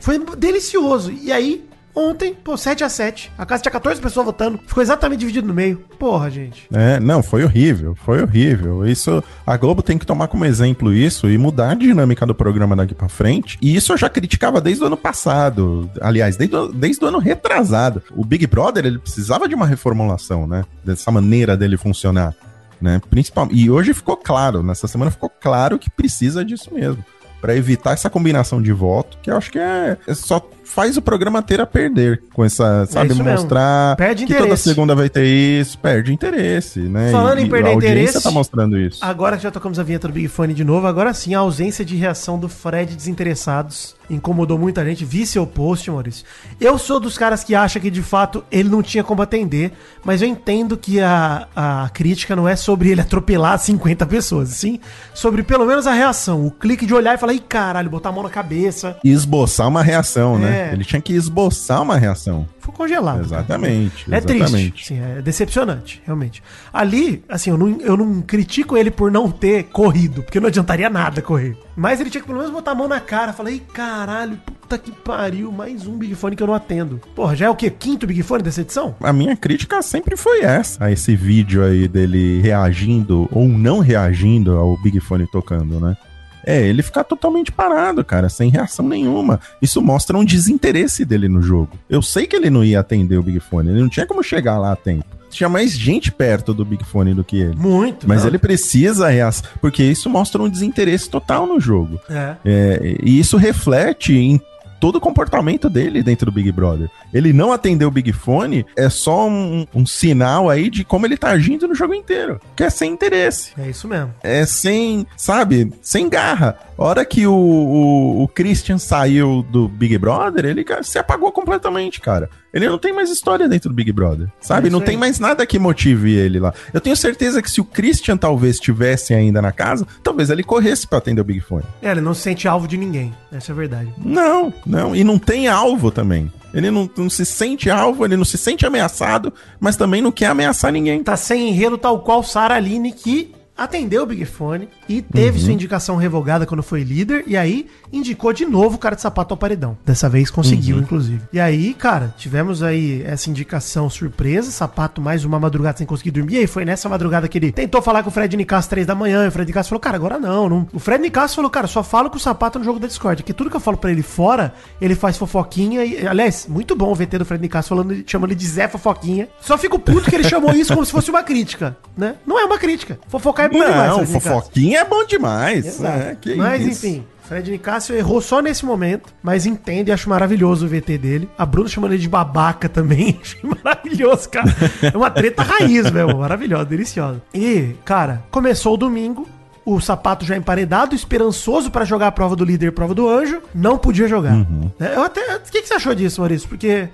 Foi delicioso. E aí, ontem, pô, 7x7. A casa tinha 14 pessoas votando. Ficou exatamente dividido no meio. Porra, gente. É, não, foi horrível, foi horrível. Isso, a Globo tem que tomar como exemplo isso e mudar a dinâmica do programa daqui pra frente. E isso eu já criticava desde o ano passado. Aliás, desde, o- desde o ano retrasado. O Big Brother, ele precisava de uma reformulação, né? Dessa maneira dele funcionar, né? Principal, e hoje ficou claro, nessa semana ficou claro que precisa disso mesmo. Pra evitar essa combinação de voto, que eu acho que é, é só faz o programa ter a perder com essa, sabe, mesmo. mostrar Perde que toda interesse. segunda vai ter isso, perde interesse, né? Falando em perder a interesse, tá mostrando isso. Agora que já tocamos a vinheta do Big Fone de novo, agora sim a ausência de reação do Fred desinteressados incomodou muita gente. Vi seu post, Maurício. Eu sou dos caras que acha que de fato ele não tinha como atender, mas eu entendo que a, a crítica não é sobre ele atropelar 50 pessoas, sim sobre pelo menos a reação, o clique de olhar e falar, ih caralho, botar a mão na cabeça. E esboçar uma reação, né? É. Ele tinha que esboçar uma reação. Ficou congelado. cara. Exatamente. É exatamente. triste, sim, é decepcionante, realmente. Ali, assim, eu não, eu não critico ele por não ter corrido, porque não adiantaria nada correr. Mas ele tinha que pelo menos botar a mão na cara, falar, ei, caralho, puta que pariu, mais um Big Fone que eu não atendo. Porra, já é o quê? Quinto Big Fone dessa edição? A minha crítica sempre foi essa, a esse vídeo aí dele reagindo ou não reagindo ao Big Fone tocando, né? É, ele ficar totalmente parado, cara, sem reação nenhuma. Isso mostra um desinteresse dele no jogo. Eu sei que ele não ia atender o Big Fone, ele não tinha como chegar lá a tempo. Tinha mais gente perto do Big Fone do que ele. Muito. Mas não. ele precisa reação, porque isso mostra um desinteresse total no jogo. É. É, e isso reflete em todo o comportamento dele dentro do Big Brother. Ele não atender o Big Fone é só um, um sinal aí de como ele tá agindo no jogo inteiro. Que é sem interesse. É isso mesmo. É sem, sabe, sem garra. A hora que o, o, o Christian saiu do Big Brother, ele se apagou completamente, cara. Ele não tem mais história dentro do Big Brother, sabe? É não tem mais nada que motive ele lá. Eu tenho certeza que se o Christian talvez estivesse ainda na casa, talvez ele corresse pra atender o Big Fone. É, ele não se sente alvo de ninguém. Essa é a verdade. Não, não. E não tem alvo também. Ele não, não se sente alvo, ele não se sente ameaçado, mas também não quer ameaçar ninguém. Tá sem enredo tal qual Sara Aline, que atendeu o Big Fone e teve sua indicação revogada quando foi líder, e aí indicou de novo o cara de sapato ao paredão. Dessa vez conseguiu, inclusive. E aí, cara, tivemos aí essa indicação surpresa, sapato mais uma madrugada sem conseguir dormir, e aí foi nessa madrugada que ele tentou falar com o Fred Nicasso três da manhã, e o Fred Nicasso falou, cara, agora não, não. O Fred Nicasso falou, cara, só falo com o sapato no jogo da Discord, que tudo que eu falo pra ele fora, ele faz fofoquinha, e, aliás, muito bom o VT do Fred Nicasso falando, chamando ele de Zé Fofoquinha. Só fico puto que ele chamou isso como se fosse uma crítica, né? Não é uma crítica. Fofocar é bom demais, Não, Fred Nicasso. fofoquinha é bom demais. É, que mas isso. enfim, Fred Nicásio errou só nesse momento, mas entende e acho maravilhoso o VT dele. A Bruna chamando ele de babaca também, achei maravilhoso, cara. É uma treta raiz, meu, maravilhosa, deliciosa. E, cara, começou o domingo, o sapato já emparedado, esperançoso pra jogar a prova do líder e prova do anjo, não podia jogar. Uhum. É, Eu até, o que, que você achou disso, Maurício? Porque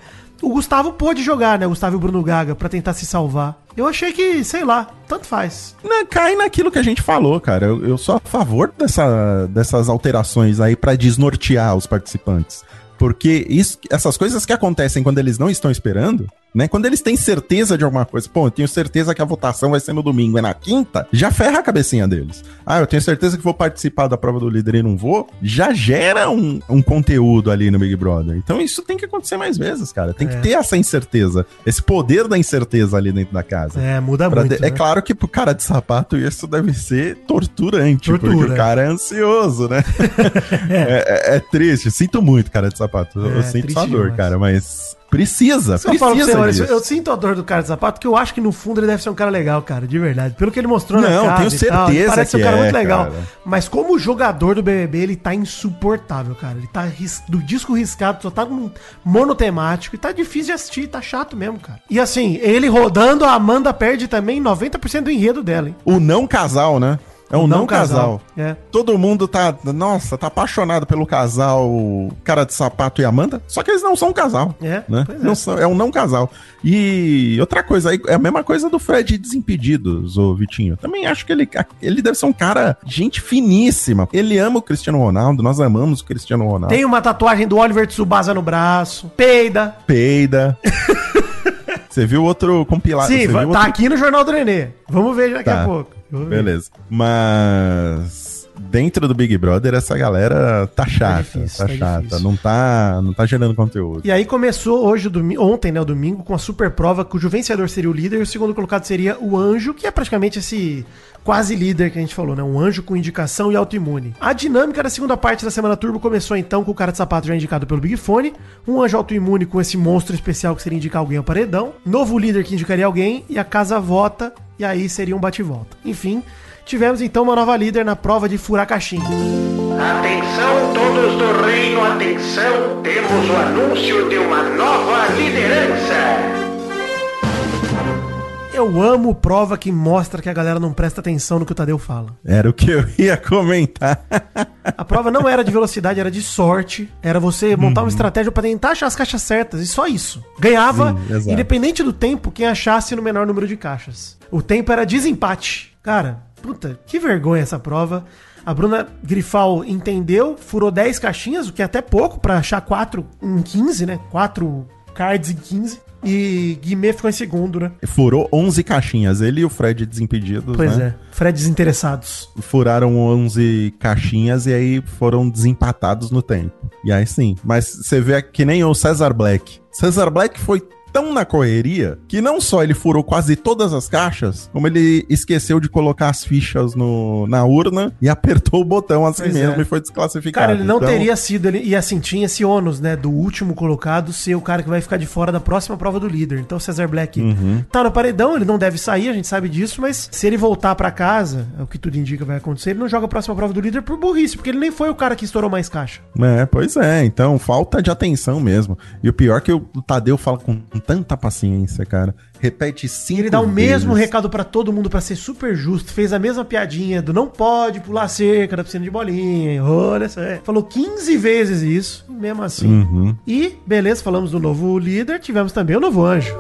o Gustavo pôde jogar, né? O Gustavo e o Bruno Gaga pra tentar se salvar. Eu achei que, sei lá, tanto faz. Não, cai naquilo que a gente falou, cara. Eu, eu sou a favor dessa, dessas alterações aí pra desnortear os participantes. Porque isso, essas coisas que acontecem quando eles não estão esperando, né? Quando eles têm certeza de alguma coisa, pô, eu tenho certeza que a votação vai ser no domingo, é na quinta, já ferra a cabecinha deles. Ah, eu tenho certeza que vou participar da prova do líder e não vou, já gera um, um conteúdo ali no Big Brother. Então isso tem que acontecer mais vezes, cara. Tem É. que ter essa incerteza, esse poder da incerteza ali dentro da casa. É, muda Pra muito. de- É né? claro que pro cara de sapato isso deve ser torturante, Tortura. porque o cara é ansioso, né? é. é- é triste. Sinto muito, cara de sapato. Eu- É, sinto sua dor, demais. cara, mas precisa, que eu você, precisa Maurício, disso. eu sinto a dor do cara de sapato, que eu acho que no fundo ele deve ser um cara legal, cara, de verdade. Pelo que ele mostrou Não, na tenho e tal, ele certeza parece ser um que cara é, muito legal. cara. Mas como jogador do BBB, ele tá insuportável, cara. Ele tá do disco riscado, só tá monotemático e tá difícil de assistir, tá chato mesmo, cara. E assim, ele rodando, a Amanda perde também 90% do enredo dela, hein? O não casal, né? É um não, casal. É. Todo mundo tá, nossa, tá apaixonado pelo casal cara de sapato e Amanda, só que eles não são um casal. É, né? pois é. Não são, é um não casal. E outra coisa, aí, é a mesma coisa do Fred Desimpedidos, o Vitinho. Também acho que ele, ele deve ser um cara, gente finíssima. Ele ama o Cristiano Ronaldo, nós amamos o Cristiano Ronaldo. Tem uma tatuagem do Oliver Tsubasa no braço, peida. Peida. Você viu outro compilado? Sim, tá outro- aqui no Jornal do Nenê. Vamos ver daqui Tá. a pouco. Beleza. Mas dentro do Big Brother essa galera tá chata, tá, difícil, tá chata, difícil. não tá, não tá gerando conteúdo. E aí começou hoje, ontem, né, o domingo, com a super prova, cujo vencedor seria o líder e o segundo colocado seria o anjo, que é praticamente esse quase líder que a gente falou, né? Um anjo com indicação e autoimune. A dinâmica da segunda parte da semana turbo começou então com o cara de sapato já indicado pelo Big Fone, um anjo autoimune com esse monstro especial que seria indicar alguém ao paredão, novo líder que indicaria alguém e a casa vota e aí seria um bate-volta. Enfim, tivemos então uma nova líder na prova de furar. Atenção todos do reino, atenção, temos o anúncio de uma nova liderança. Eu amo prova que mostra que a galera não presta atenção no que o Tadeu fala. Era o que eu ia comentar. A prova não era de velocidade, era de sorte. Era você montar uma estratégia pra tentar achar as caixas certas e só isso. Ganhava, Sim, independente do tempo, quem achasse no menor número de caixas. O tempo era desempate. Cara, puta, que vergonha essa prova. A Bruna Grifal entendeu, furou 10 caixinhas, o que é até pouco pra achar 4 em 15, né? 4 cards em 15. E Guimê ficou em segundo, né? Furou 11 caixinhas, ele e o Fred Desimpedidos, Pois né? é. Fred desinteressados. Furaram 11 caixinhas e aí foram desempatados no tempo. E aí sim, mas você vê que nem o Cesar Black. Cesar Black foi tão na correria que não só ele furou quase todas as caixas, como ele esqueceu de colocar as fichas no, na urna e apertou o botão assim Pois mesmo é. e foi desclassificado. Cara, ele não Então, teria sido, ele, e assim, tinha esse ônus, né, do último colocado ser o cara que vai ficar de fora da próxima prova do líder. Então o Cesar Black Uhum. tá no paredão, ele não deve sair, a gente sabe disso, mas se ele voltar pra casa, é o que tudo indica vai acontecer, ele não joga a próxima prova do líder por burrice, porque ele nem foi o cara que estourou mais caixa. É, pois é, então falta de atenção mesmo. E o pior é que o Tadeu fala com tanta paciência, cara. Repete cinco Ele dá o mesmo vezes. recado pra todo mundo pra ser super justo. Fez a mesma piadinha do não pode pular cerca da piscina de bolinha. Olha só. é. Falou 15 vezes isso. Mesmo assim. Uhum. E, beleza, falamos do novo líder. Tivemos também o novo anjo.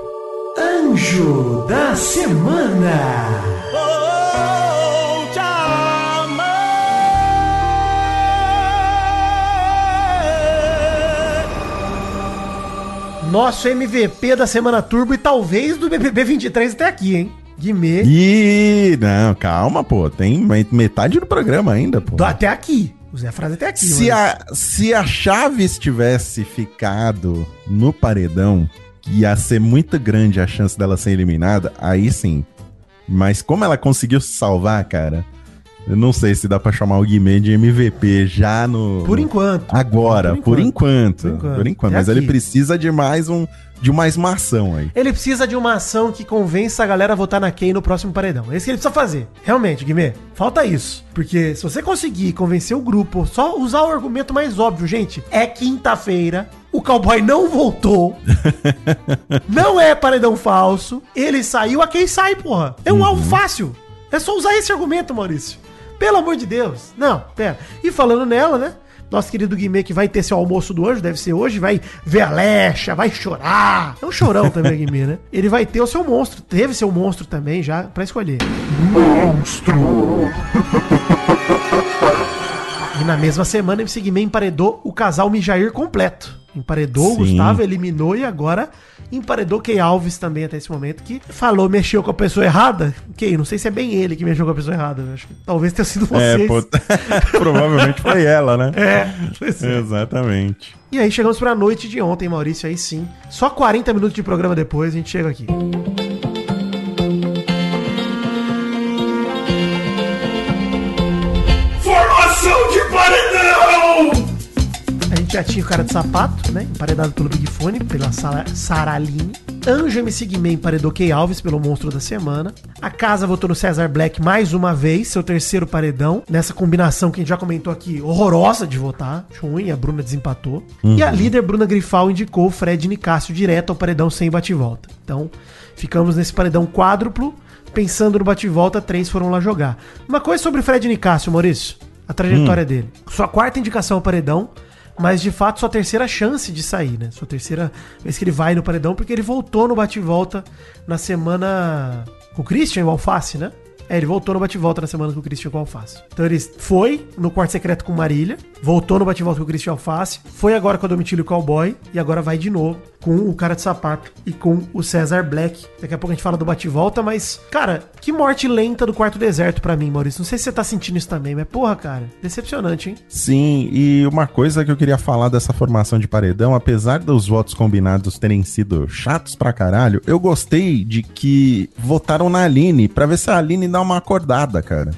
Anjo da semana. Nosso MVP da semana turbo e talvez do BBB 23 até aqui, hein? Guimê. Ih, não, calma, pô. Tem me- metade do programa ainda, pô. Até aqui. O Zé Frase até aqui. Se mano. a, se a Chaves tivesse ficado no paredão, ia ser muito grande a chance dela ser eliminada, aí sim. Mas como ela conseguiu se salvar, cara, eu não sei se dá pra chamar o Guimê de MVP já no. Por enquanto. Agora, por Por enquanto. enquanto. Por enquanto. enquanto. Mas É ele aqui. precisa de mais um. De mais uma ação aí. Ele precisa de uma ação que convença a galera a votar na Kay no próximo paredão. É isso que ele precisa fazer. Realmente, Guimê, falta isso. Porque se você conseguir convencer o grupo, só usar o argumento mais óbvio, gente, é quinta-feira, o cowboy não voltou, não é paredão falso, ele saiu, a Kay sai, porra. É um alvo fácil. É só usar esse argumento, Maurício. Pelo amor de Deus. Não, pera. E falando nela, né? Nosso querido Guimê, que vai ter seu almoço do anjo, deve ser hoje, vai ver a Lecha, vai chorar. É um chorão também, Guimê, né? Ele vai ter o seu monstro. Teve seu monstro também já pra escolher. E na mesma semana, MC Guimê emparedou o casal Mijair completo. Emparedou o Sim. Gustavo, eliminou e agora emparedou Key Alves também até esse momento, que falou, mexeu com a pessoa errada. Key, não sei se é bem ele que mexeu com a pessoa errada. Acho que talvez tenha sido vocês. É, pô, provavelmente foi ela, né? É, é. Exatamente. E aí chegamos pra noite de ontem, Maurício, aí sim. Só 40 minutos de programa depois a gente chega aqui. Formação A gente já tinha o cara de sapato, né? Emparedado pelo Big Fone, pela Sara, Saraline. Anjo MC Guimê emparedou Key Alves pelo monstro da semana. A casa votou no Cesar Black mais uma vez, seu terceiro paredão. Nessa combinação que a gente já comentou aqui, horrorosa de votar. Ruim, a Bruna desempatou. E a líder Bruna Grifal indicou o Fred Nicásio direto ao paredão sem bate-volta. Então, ficamos nesse paredão quádruplo. Pensando no bate-volta, três foram lá jogar. Uma coisa sobre Fred Nicásio, Maurício. A trajetória dele. Sua quarta indicação ao paredão, mas de fato sua terceira chance de sair, né? Sua terceira vez que ele vai no paredão, porque ele voltou no bate-volta na semana com o Christian, o Alface, né? É, ele voltou no bate-volta na semana com o Christian com o Alface. Então ele foi no quarto secreto com Marília, voltou no bate-volta com o Christian Alface, foi agora com a Domitila e o Cowboy, e agora vai de novo com o cara de sapato e com o César Black. Daqui a pouco a gente fala do bate-volta, mas, cara, que morte lenta do quarto deserto pra mim, Maurício. Não sei se você tá sentindo isso também, mas porra, cara, decepcionante, hein? Sim, e uma coisa que eu queria falar dessa formação de paredão, apesar dos votos combinados terem sido chatos pra caralho, eu gostei de que votaram na Aline, pra ver se a Aline dá uma acordada, cara.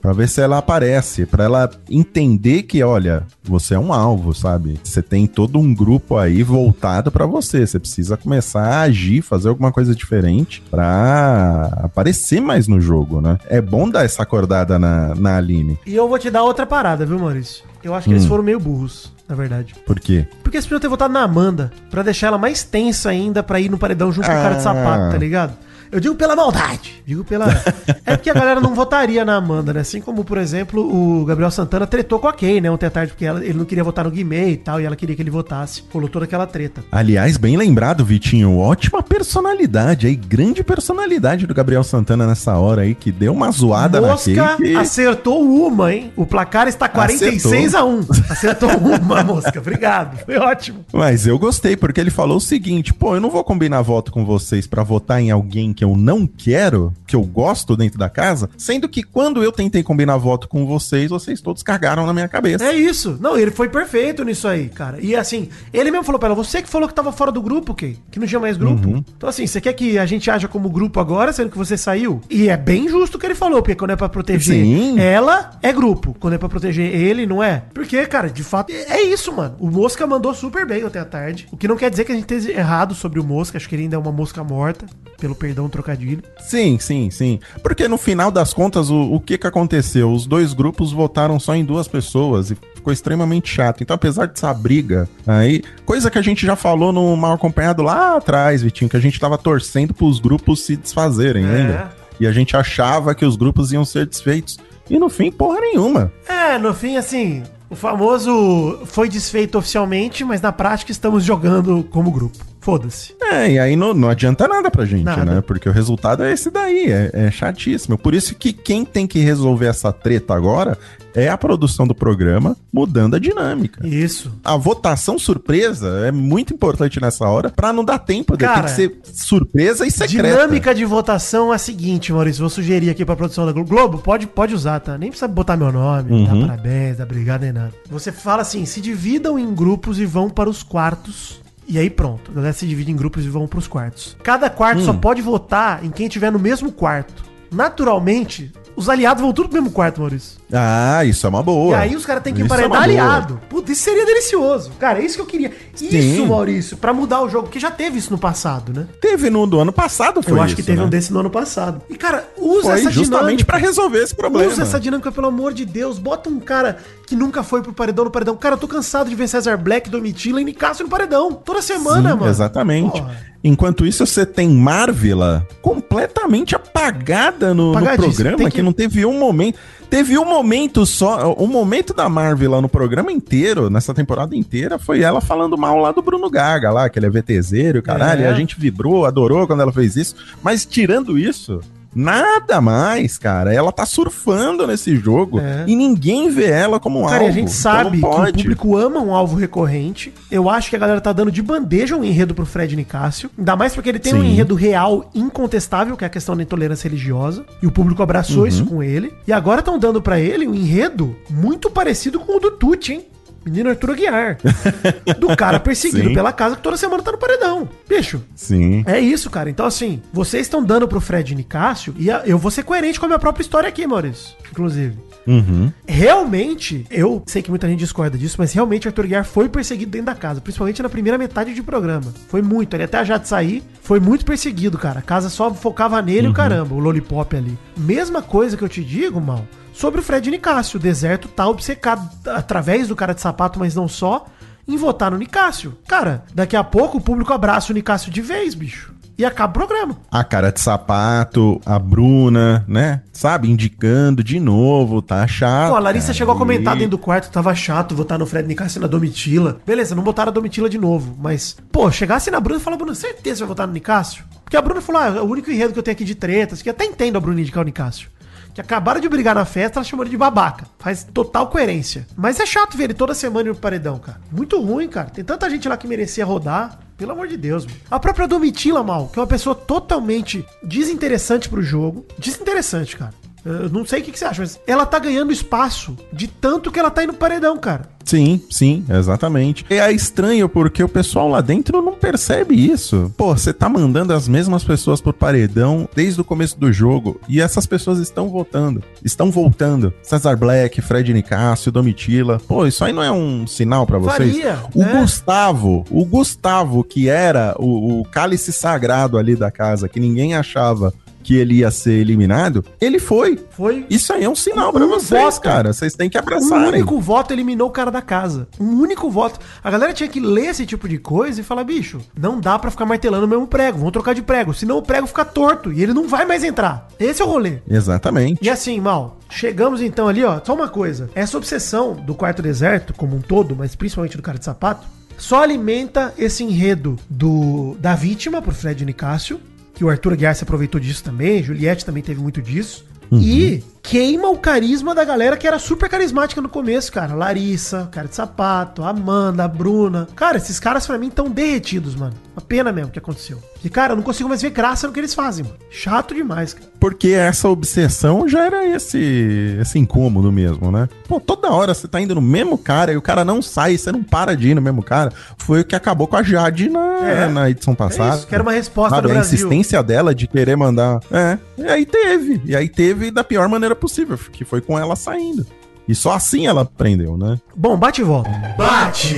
Pra ver se ela aparece, pra ela entender que, olha, você é um alvo, sabe? Você tem todo um grupo aí voltado pra você. Você precisa começar a agir, fazer alguma coisa diferente pra aparecer mais no jogo, né? É bom dar essa acordada na, na Aline. E eu vou te dar outra parada, viu, Maurício? Eu acho que eles foram meio burros, na verdade. Por quê? Porque eles podiam ter votado na Amanda, pra deixar ela mais tensa ainda pra ir no paredão junto com o cara de Ah. sapato, tá ligado? Eu digo pela maldade. Digo pela. é porque a galera não votaria na Amanda, né? Assim como, por exemplo, o Gabriel Santana tretou com a Kay, né? Ontem à tarde, porque ela- ele não queria votar no Guimê e tal, e ela queria que ele votasse. Rolou toda aquela treta. Aliás, bem lembrado, Vitinho. Ótima personalidade aí, grande personalidade do Gabriel Santana nessa hora aí, que deu uma zoada Mosca na cake. acertou uma, hein? O placar está 46 a 1. Acertou uma, Mosca. Obrigado. Foi ótimo. Mas eu gostei, porque ele falou o seguinte: pô, eu não vou combinar voto com vocês pra votar em alguém que eu não quero, que eu gosto dentro da casa, sendo que quando eu tentei combinar voto com vocês, vocês todos cagaram na minha cabeça. É isso. Não, ele foi perfeito nisso aí, cara. E assim, ele mesmo falou pra ela, você que falou que tava fora do grupo, Kay, que não tinha mais grupo. Uhum. Então assim, você quer que a gente haja como grupo agora, sendo que você saiu? E é bem justo o que ele falou, porque quando é pra proteger Sim. ela, é grupo. Quando é pra proteger ele, não é? Porque, cara, de fato, é isso, mano. O Mosca mandou super bem ontem à tarde. O que não quer dizer que a gente esteja errado sobre o Mosca. Acho que ele ainda é uma mosca morta, pelo perdão trocadilho. Sim, sim, sim. Porque no final das contas, o, o que que aconteceu? Os dois grupos votaram só em duas pessoas e ficou extremamente chato. Então, apesar dessa briga aí, coisa que a gente já falou no Mal Acompanhado lá atrás, Vitinho, que a gente tava torcendo pros grupos se desfazerem, lembra? E a gente achava que os grupos iam ser desfeitos. E no fim, porra nenhuma. É, no fim, assim, o famoso foi desfeito oficialmente, mas na prática estamos jogando como grupo. Foda-se. É, e aí não, não adianta nada pra gente, Nada. né? Porque o resultado é esse daí, é, é chatíssimo. Por isso que quem tem que resolver essa treta agora é a produção do programa mudando a dinâmica. Isso. A votação surpresa é muito importante nessa hora pra não dar tempo, de- Cara, tem que ser surpresa e secreta. Dinâmica de votação é a seguinte, Maurício. Vou sugerir aqui pra produção da Globo. Globo, pode, pode usar, tá? Nem precisa botar meu nome, Uhum. dar parabéns, dar obrigado, nem nada. Você fala assim: se dividam em grupos e vão para os quartos. E aí pronto. A galera se divide em grupos e vão pros quartos. Cada quarto Hum. só pode votar em quem estiver no mesmo quarto. Naturalmente, os aliados vão tudo pro mesmo quarto, Maurício. Ah, isso é uma boa. E aí os caras têm que é emparedar boa. aliado. Puta, isso seria delicioso. Cara, é isso que eu queria. Isso, Sim. Maurício, pra mudar o jogo, porque já teve isso no passado, né? Teve no do ano passado, foi Eu acho isso, que teve né? um desse no ano passado. E, cara, usa Foi essa justamente dinâmica. pra resolver esse problema. Usa essa dinâmica, pelo amor de Deus. Bota um cara que nunca foi pro paredão no paredão. Cara, eu tô cansado de ver Cesar Black, Domitila e Nicasso no paredão. Toda semana, Sim, mano. Exatamente. Porra. Enquanto isso, você tem Marvila completamente apagada no, no programa, que... que- não teve um momento. Teve um momento só. O momento da Marvila no programa inteiro, nessa temporada inteira, foi ela falando mal lá do Bruno Gaga, lá, que ele é VTZero, caralho. É. E a gente vibrou, adorou quando ela fez isso. Mas tirando isso. Nada mais, cara. Ela tá surfando nesse jogo É. e ninguém vê ela como um Cara, alvo. a gente sabe que o público ama um alvo recorrente. Eu acho que a galera tá dando de bandeja um enredo pro Fred Nicásio. Ainda mais porque ele tem um Sim. enredo real incontestável, que é a questão da intolerância religiosa. E o público abraçou Uhum. isso com ele. E agora estão dando pra ele um enredo muito parecido com o do Tuti, hein? Menino Arthur Aguiar. do cara perseguido Sim. pela casa que toda semana tá no paredão. Bicho, Sim. é isso, cara. Então, assim, vocês estão dando pro Fred Nicásio, e eu vou ser coerente com a minha própria história aqui, Maurício. Inclusive. Uhum. Realmente, eu sei que muita gente discorda disso, mas realmente Arthur Guiar foi perseguido dentro da casa, principalmente na primeira metade de programa. Foi muito, ele até a Jade sair, foi muito perseguido, cara. A casa só focava nele e o caramba, o Lollipop ali. Mesma coisa que eu te digo, mal, sobre o Fred Nicásio. O deserto tá obcecado através do cara de sapato, mas não só, em votar no Nicásio. Cara, daqui a pouco o público abraça o Nicásio de vez, bicho. E acaba o programa. a cara de sapato, a Bruna, né? Sabe? Indicando de novo, tá chato. Pô, a Larissa cara. chegou a comentar dentro do quarto que tava chato votar no Fred Nicásio na Domitila. Beleza, não botaram a Domitila de novo. Mas, pô, chegasse na Bruna e falar, Bruna, certeza que vai votar no Nicásio? Porque a Bruna falou, ah, é o único enredo que eu tenho aqui de tretas, que até entendo a Bruna indicar o Nicásio. Que acabaram de brigar na festa, ela chamou ele de babaca. Faz total coerência. Mas é chato ver ele toda semana pro paredão, cara. Muito ruim, cara. Tem tanta gente lá que merecia rodar. Pelo amor de Deus, mano. A própria Domitila, mal, que é uma pessoa totalmente desinteressante pro jogo. Desinteressante, cara. Eu não sei o que, que você acha, mas ela tá ganhando espaço de tanto que ela tá indo no paredão, cara. Sim, sim, exatamente. E é estranho porque o pessoal lá dentro não percebe isso. Pô, você tá mandando as mesmas pessoas por paredão desde o começo do jogo e essas pessoas estão votando, estão voltando. Cesar Black, Fred Nicásio, Domitila. Pô, isso aí não é um sinal pra vocês? Varia, o né? Gustavo, o Gustavo que era o, o cálice sagrado ali da casa, que ninguém achava que ele ia ser eliminado, ele foi. Foi. Isso aí é um sinal Um pra vocês, voto. cara. Vocês têm que Um abraçarem. único voto eliminou o cara da casa. Um único voto. A galera tinha que ler esse tipo de coisa e falar, bicho, não dá pra ficar martelando o mesmo prego. Vamos trocar de prego. Senão o prego fica torto e ele não vai mais entrar. Esse é o rolê. Exatamente. E assim, mal, chegamos então ali, ó. Só uma coisa. Essa obsessão do quarto deserto, como um todo, mas principalmente do cara de sapato, só alimenta esse enredo do da vítima por Fred Nicásio, que o Arthur Aguiar se aproveitou disso também, Juliette também teve muito disso. E queima o carisma da galera que era super carismática no começo, cara. Larissa, cara de sapato, Amanda, Bruna. Cara, esses caras pra mim estão derretidos, mano. Uma pena mesmo que aconteceu. E, cara, eu não consigo mais ver graça no que eles fazem, mano. Chato demais, cara. Porque essa obsessão já era esse, esse incômodo mesmo, né? Pô, toda hora você tá indo no mesmo cara e o cara não sai, você não para de ir no mesmo cara. Foi o que acabou com a Jade na, É. na edição É passada. isso, quero uma resposta Sabe, do a Brasil. insistência dela de querer mandar. É. E aí teve. E aí teve da pior maneira possível, que foi com ela saindo. E só assim ela aprendeu, né? Bom, bate e volta. Bate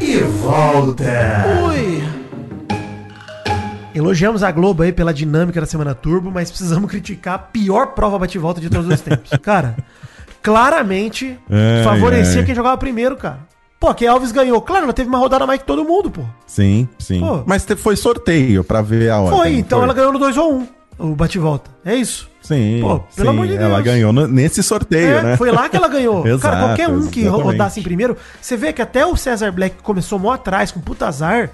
e volta. Elogiamos a Globo aí pela dinâmica da Semana Turbo, mas precisamos criticar a pior prova bate-volta de todos os tempos. Cara, claramente Ai, favorecia ai. quem jogava primeiro, cara. Pô, que Alves ganhou. Claro, ela teve uma rodada mais que todo mundo, pô. Sim, sim. Pô. Mas foi sorteio pra ver a hora. Foi, então ela ganhou no 2 ou 1 o bate-volta. É isso. Sim, Pô, pelo sim, amor de Ela Deus. ganhou no- nesse sorteio, É, né? Foi lá que ela ganhou. Cara, Exato, qualquer um que exatamente. rodasse em primeiro, você vê que até o César Black começou mó atrás, com puta azar,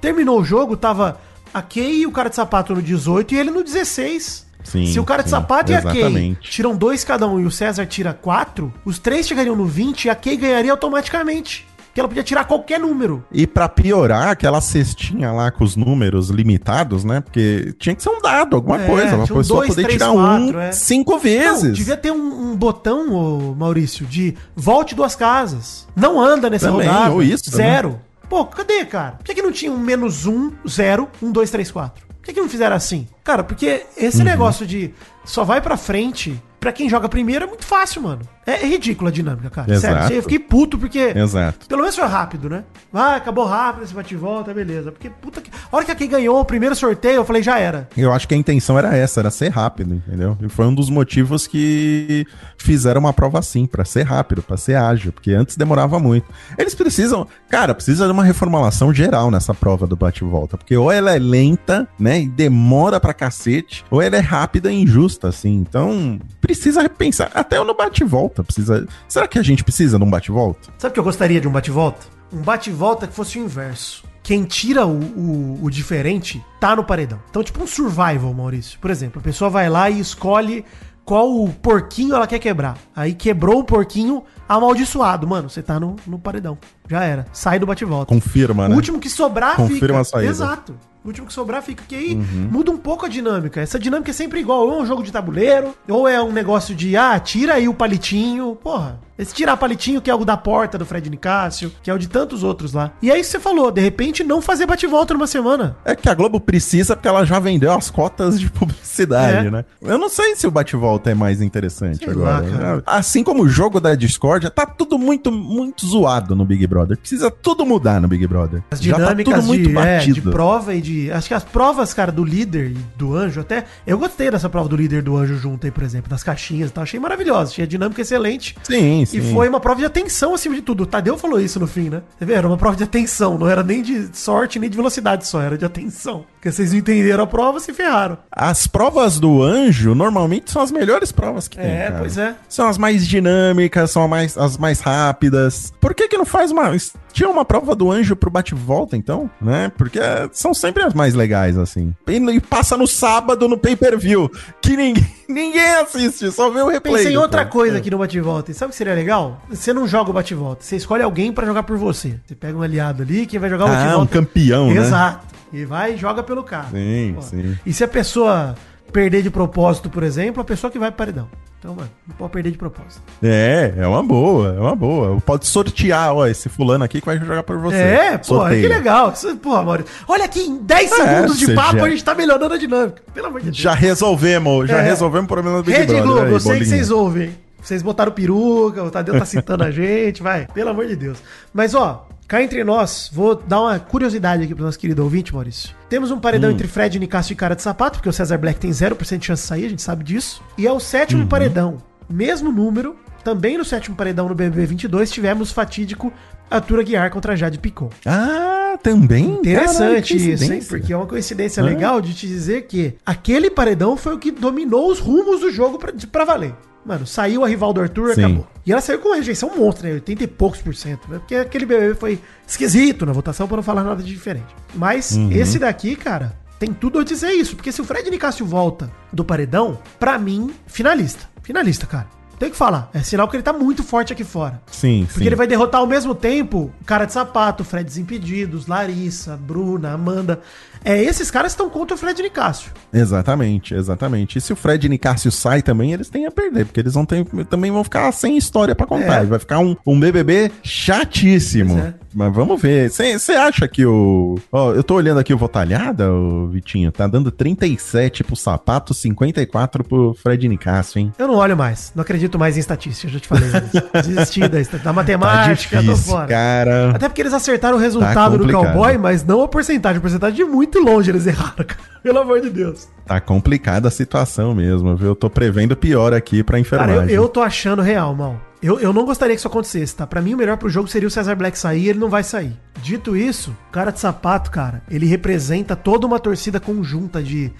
terminou o jogo, tava a Kay e o cara de sapato no 18 e ele no 16. Sim, Se o cara de sim, sapato e a Kay tiram dois cada um e o César tira quatro, os três chegariam no 20 e a Kay ganharia automaticamente. Que ela podia tirar qualquer número. E pra piorar, aquela cestinha lá com os números limitados, né? Porque tinha que ser um dado, alguma É, coisa, pra tinha um pessoa dois, poder três, tirar quatro, um é. cinco vezes. Não, devia ter um, um botão, ô, Maurício, de volte duas casas. Não anda nessa Também, rodada. ou isso também. Zero. Pô, cadê, cara? Por que, que não tinha um menos um, zero, um, dois, três, quatro? Por que, que não fizeram assim? Cara, porque Uhum. esse negócio de só vai pra frente, pra quem joga primeiro, é muito fácil, mano. É, é ridícula a dinâmica, cara. Exato. Sério, eu fiquei puto porque... Exato. Pelo menos foi rápido, né? Ah, acabou rápido esse bate-volta, beleza. Porque, puta que... A hora que a quem ganhou o primeiro sorteio, eu falei, já era. Eu acho que a intenção era essa, era ser rápido, entendeu? E foi um dos motivos que fizeram uma prova assim, pra ser rápido, pra ser ágil, porque antes demorava muito. Eles precisam, cara, precisa de uma reformulação geral nessa prova do bate-volta, porque ou ela é lenta, né, e demora pra cacete, ou ela é rápida e injusta, assim. Então, precisa repensar. Até no bate-volta precisa. Será que a gente precisa de um bate-volta? Sabe o que eu gostaria de um bate-volta? Um bate-volta que fosse o inverso. Quem tira o, o, o diferente tá no paredão. Então, tipo um survival, Maurício. Por exemplo, a pessoa vai lá e escolhe qual o porquinho ela quer quebrar. Aí quebrou o porquinho amaldiçoado. Mano, você tá no, no paredão. Já era. Sai do bate-volta. Confirma, O né? último que sobrar Confirma fica. a saída. Exato. O último que sobrar fica. Que aí muda um pouco a dinâmica. Essa dinâmica é sempre igual. Ou é um jogo de tabuleiro, ou é um negócio de, ah, tira aí o palitinho. Porra. Esse tirar palitinho, que é algo da porta do Fred Nicásio, que é o de tantos outros lá. E é isso que você falou. De repente, não fazer bate-volta numa semana. É que a Globo precisa porque ela já vendeu as cotas de publicidade, É. né? Eu não sei se o bate-volta é mais interessante Sei agora. lá, cara. Assim como o jogo da Discord, tá tudo muito, muito zoado no Big Brother. Precisa tudo mudar no Big Brother. As dinâmicas já tá tudo muito de, é, de batido. prova e de. Acho que as provas, cara, do líder e do anjo, até. Eu gostei dessa prova do líder e do anjo junto aí, por exemplo, das caixinhas e tal. Achei maravilhosa. Achei a dinâmica excelente. Sim, sim. E foi uma prova de atenção acima de tudo. O Tadeu falou isso no fim, né? Era uma prova de atenção, não era nem de sorte nem de velocidade só, era de atenção. Porque vocês não entenderam a prova, se ferraram. As provas do anjo normalmente são as melhores provas que tem. É, pois é. São as mais dinâmicas, são as mais, as mais rápidas. Por que que não faz uma. Tinha uma prova do anjo pro bate-volta, então? Né? Porque são sempre as mais legais, assim. E, passa no sábado no pay-per-view. Que ninguém, ninguém assiste, só vê o replay. Pensei em outra coisa aqui no bate-volta. E sabe o que seria legal? Você não joga o bate-volta. Você escolhe alguém pra jogar por você. Você pega um aliado ali, quem vai jogar o Ah, bate-volta. um campeão, né? Exato. E vai e joga pelo cara. Sim, Pô. sim. E se a pessoa perder de propósito, por exemplo, a pessoa que vai pro paredão. Então, mano, não pode perder de propósito. É, é uma boa, é uma boa. Pode sortear, ó, esse fulano aqui que vai jogar por você. É, pô, que legal. Isso, porra, Maurício. Olha aqui, em 10 É, segundos de papo já- a gente tá melhorando a dinâmica. Pelo amor de Deus. Já resolvemos, já É. resolvemos o problema do Big Rede Brother. Globo, aí, eu sei que vocês ouvem. Vocês botaram peruca, o Tadeu tá citando a gente, vai. Pelo amor de Deus. Mas, ó, cá entre nós, vou dar uma curiosidade aqui pro nosso querido ouvinte, Maurício. Temos um Hum. paredão entre Fred, Nicásio e Cara de Sapato, porque o Cesar Black tem 0% de chance de sair, a gente sabe disso. E é o sétimo Uhum. paredão. Mesmo número, também no sétimo paredão no BBB 22, tivemos fatídico Arthur Aguiar contra Jade Picon. Ah, também? Interessante Caralho, isso, hein? Porque é uma coincidência É. legal de te dizer que aquele paredão foi o que dominou os rumos do jogo pra, de- pra valer. Mano, saiu a rival do Arthur, Sim. acabou. E ela saiu com uma rejeição monstra, né? 80 e poucos por cento, né? Porque aquele BBB foi esquisito na votação, pra não falar nada de diferente. Mas Uhum. esse daqui, cara, tem tudo a dizer isso. Porque se o Fred Nicásio volta do paredão, pra mim, finalista. Finalista, cara. Tem que falar. É sinal que ele tá muito forte aqui fora. Sim, Porque sim. ele vai derrotar ao mesmo tempo o cara de sapato, Fred Desimpedidos, Larissa, Bruna, Amanda. É, esses caras estão contra o Fred Nicásio. Exatamente, exatamente. E se o Fred Nicásio sai também, eles têm a perder, porque eles vão ter, também vão ficar sem história pra contar. É. Vai ficar um, um BBB chatíssimo. É. Mas vamos ver. Você acha que o. Ó, eu tô olhando aqui o Votalhada, o Vitinho, tá dando 37 pro sapato, 54 pro Fred Nicásio, hein? Eu não olho mais. Não acredito mais em estatística, já te falei. Desisti da, da Tá matemática, tô difícil, fora. cara. Até porque eles acertaram o resultado do complicado. cowboy, mas não a porcentagem. A porcentagem de muito muito longe eles erraram, cara. Pelo amor de Deus. Tá complicada a situação mesmo, viu? Eu tô prevendo pior aqui pra Cara, enfermagem. eu, eu tô achando real, mal. Eu, eu não gostaria que isso acontecesse, tá? Pra mim, o melhor pro jogo seria o Cesar Black sair e ele não vai sair. Dito isso, o cara de sapato, cara, ele representa toda uma torcida conjunta de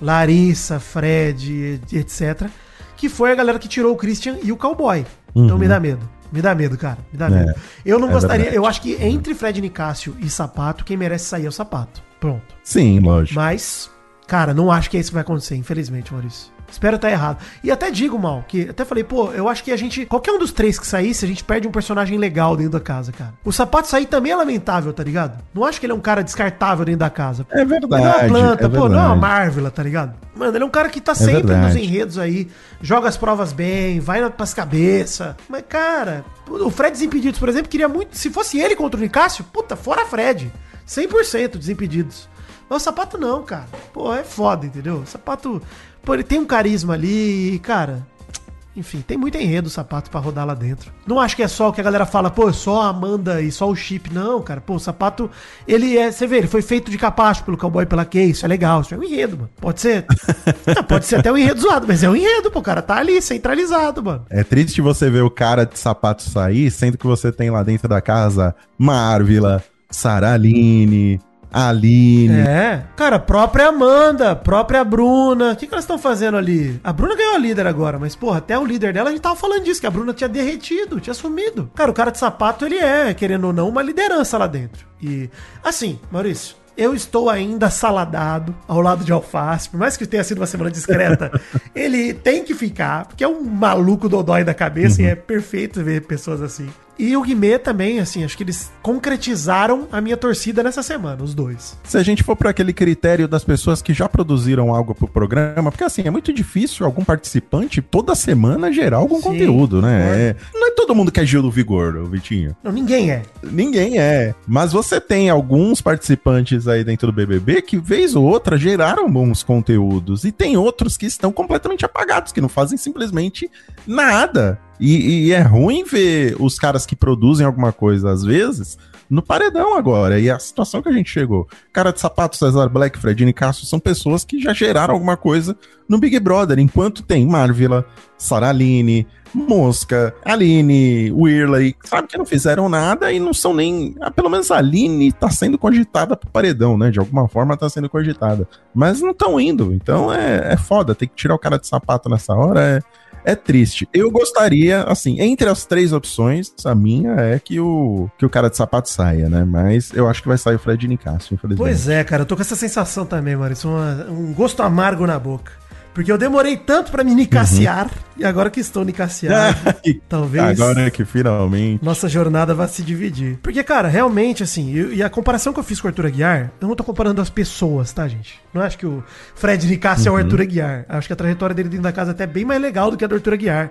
Larissa, Fred, etc. Que foi a galera que tirou o Christian e o Cowboy. Então Uhum. me dá medo. Me dá medo, cara. Me dá É, medo. Eu não é gostaria. verdade. Eu acho que entre Fred Nicásio e Sapato, quem merece sair é o Sapato. Pronto. Sim, lógico. Mas, cara, não acho que é isso que vai acontecer, infelizmente, Maurício. Espero estar errado. E até digo, mal, que até falei, pô, eu acho que a gente. Qualquer um dos três que saísse, a gente perde um personagem legal dentro da casa, cara. O sapato sair também é lamentável, tá ligado? Não acho que ele é um cara descartável dentro da casa. É verdade. Ele é uma planta, é pô, não é uma. Marvel, tá ligado? Mano, ele é um cara que tá sempre nos enredos aí, joga as provas bem, vai pras cabeças. Mas, cara, o Fred Desimpedidos, por exemplo, queria muito. Se fosse ele contra o Nicásio, puta, fora Fred. 100% Desimpedidos. Mas o sapato não, cara. Pô, é foda, entendeu? O sapato, pô, ele tem um carisma ali e, cara. Enfim, tem muito enredo o sapato pra rodar lá dentro. Não acho que é só o que a galera fala, pô, é só a Amanda e só o chip. Não, cara. Pô, o sapato, ele é. Você vê, ele foi feito de capacho pelo cowboy pela Kay. Isso é legal. Isso é um enredo, mano. Pode ser. Não, pode ser até um enredo zoado, mas é um enredo, pô. O cara tá ali, centralizado, mano. É triste você ver o cara de sapato sair, sendo que você tem lá dentro da casa Marvila, Saraline, Aline. É. Cara, própria Amanda, própria Bruna. O que, que elas estão fazendo ali? A Bruna ganhou a líder agora, mas, porra, até o líder dela a gente tava falando disso, que a Bruna tinha derretido, tinha sumido. Cara, o cara de sapato, ele é, querendo ou não, uma liderança lá dentro. E, assim, Maurício. Eu estou ainda saladado ao lado de Alface, por mais que tenha sido uma semana discreta, ele tem que ficar, porque é um maluco dodói da cabeça e é perfeito ver pessoas assim. E o Guimê também, assim, acho que eles concretizaram a minha torcida nessa semana, os dois. Se a gente for para aquele critério das pessoas que já produziram algo pro programa, porque assim, é muito difícil algum participante toda semana gerar algum Sim, conteúdo, né? concordo. É, não é todo mundo que é Gil do Vigor, Vitinho. Não, ninguém é. Ninguém é. Mas você tem alguns participantes aí dentro do BBB que, vez ou outra, geraram bons conteúdos. E tem outros que estão completamente apagados, que não fazem simplesmente nada. E, e é ruim ver os caras que produzem alguma coisa, às vezes, no paredão agora. E é a situação que a gente chegou. Cara de sapato, Cesar Black, Fredini Castro são pessoas que já geraram alguma coisa no Big Brother, enquanto tem Marvila, Saraline, Mosca, Aline, Whirley, sabe que não fizeram nada e não são nem. Ah, pelo menos a Aline tá sendo cogitada pro paredão, né? De alguma forma tá sendo cogitada. Mas não estão indo. Então é, é foda. Tem que tirar o cara de sapato nessa hora. É, é triste. Eu gostaria, assim, entre as três opções, a minha é que o, que o cara de sapato saia, né? Mas eu acho que vai sair o Fred Nicásio, infelizmente. Pois é, cara, eu tô com essa sensação também, Maurício. uma- um gosto amargo na boca. Porque eu demorei tanto pra me nicaciar, e agora que estou nicaciado, talvez Agora é que finalmente. nossa jornada vai se dividir. Porque, cara, realmente, assim, eu- e a comparação que eu fiz com o Arthur Aguiar, eu não tô comparando as pessoas, tá, gente? Não acho que o Fred Nicásio é o Arthur Aguiar. Acho que a trajetória dele dentro da casa é até bem mais legal do que a do Arthur Aguiar.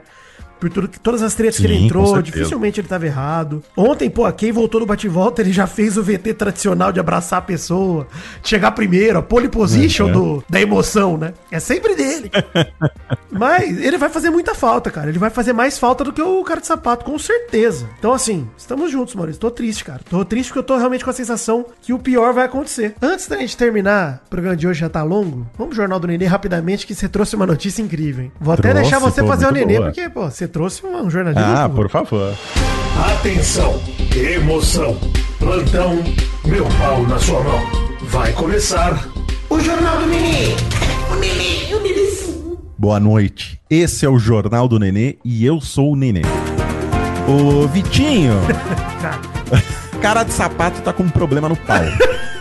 Por tudo, que- todas as tretas que ele entrou, dificilmente ele tava errado. Ontem, pô, quem voltou do bate-volta, ele já fez o VT tradicional de abraçar a pessoa, chegar primeiro, a pole position Uhum. do, da emoção, né? É sempre dele. Mas ele vai fazer muita falta, cara. Ele vai fazer mais falta do que o cara de sapato, com certeza. Então, assim, estamos juntos, Maurício. Tô triste, cara. Tô triste porque eu tô realmente com a sensação que o pior vai acontecer. Antes da gente terminar, o programa de hoje já tá longo. Vamos pro Jornal do Nenê rapidamente, que você trouxe uma notícia incrível, hein? Vou até Trouxe, deixar você pô, fazer o Nenê, boa. porque, pô, você trouxe um jornalismo. Ah, por favor. Atenção, emoção, plantão, meu pau na sua mão. Vai começar O Jornal do Nenê. O Nenê, o Nenê. Boa noite. Esse é o Jornal do Nenê e eu sou o Nenê. Ô, Vitinho, Cara, cara de sapato tá com um problema no pau.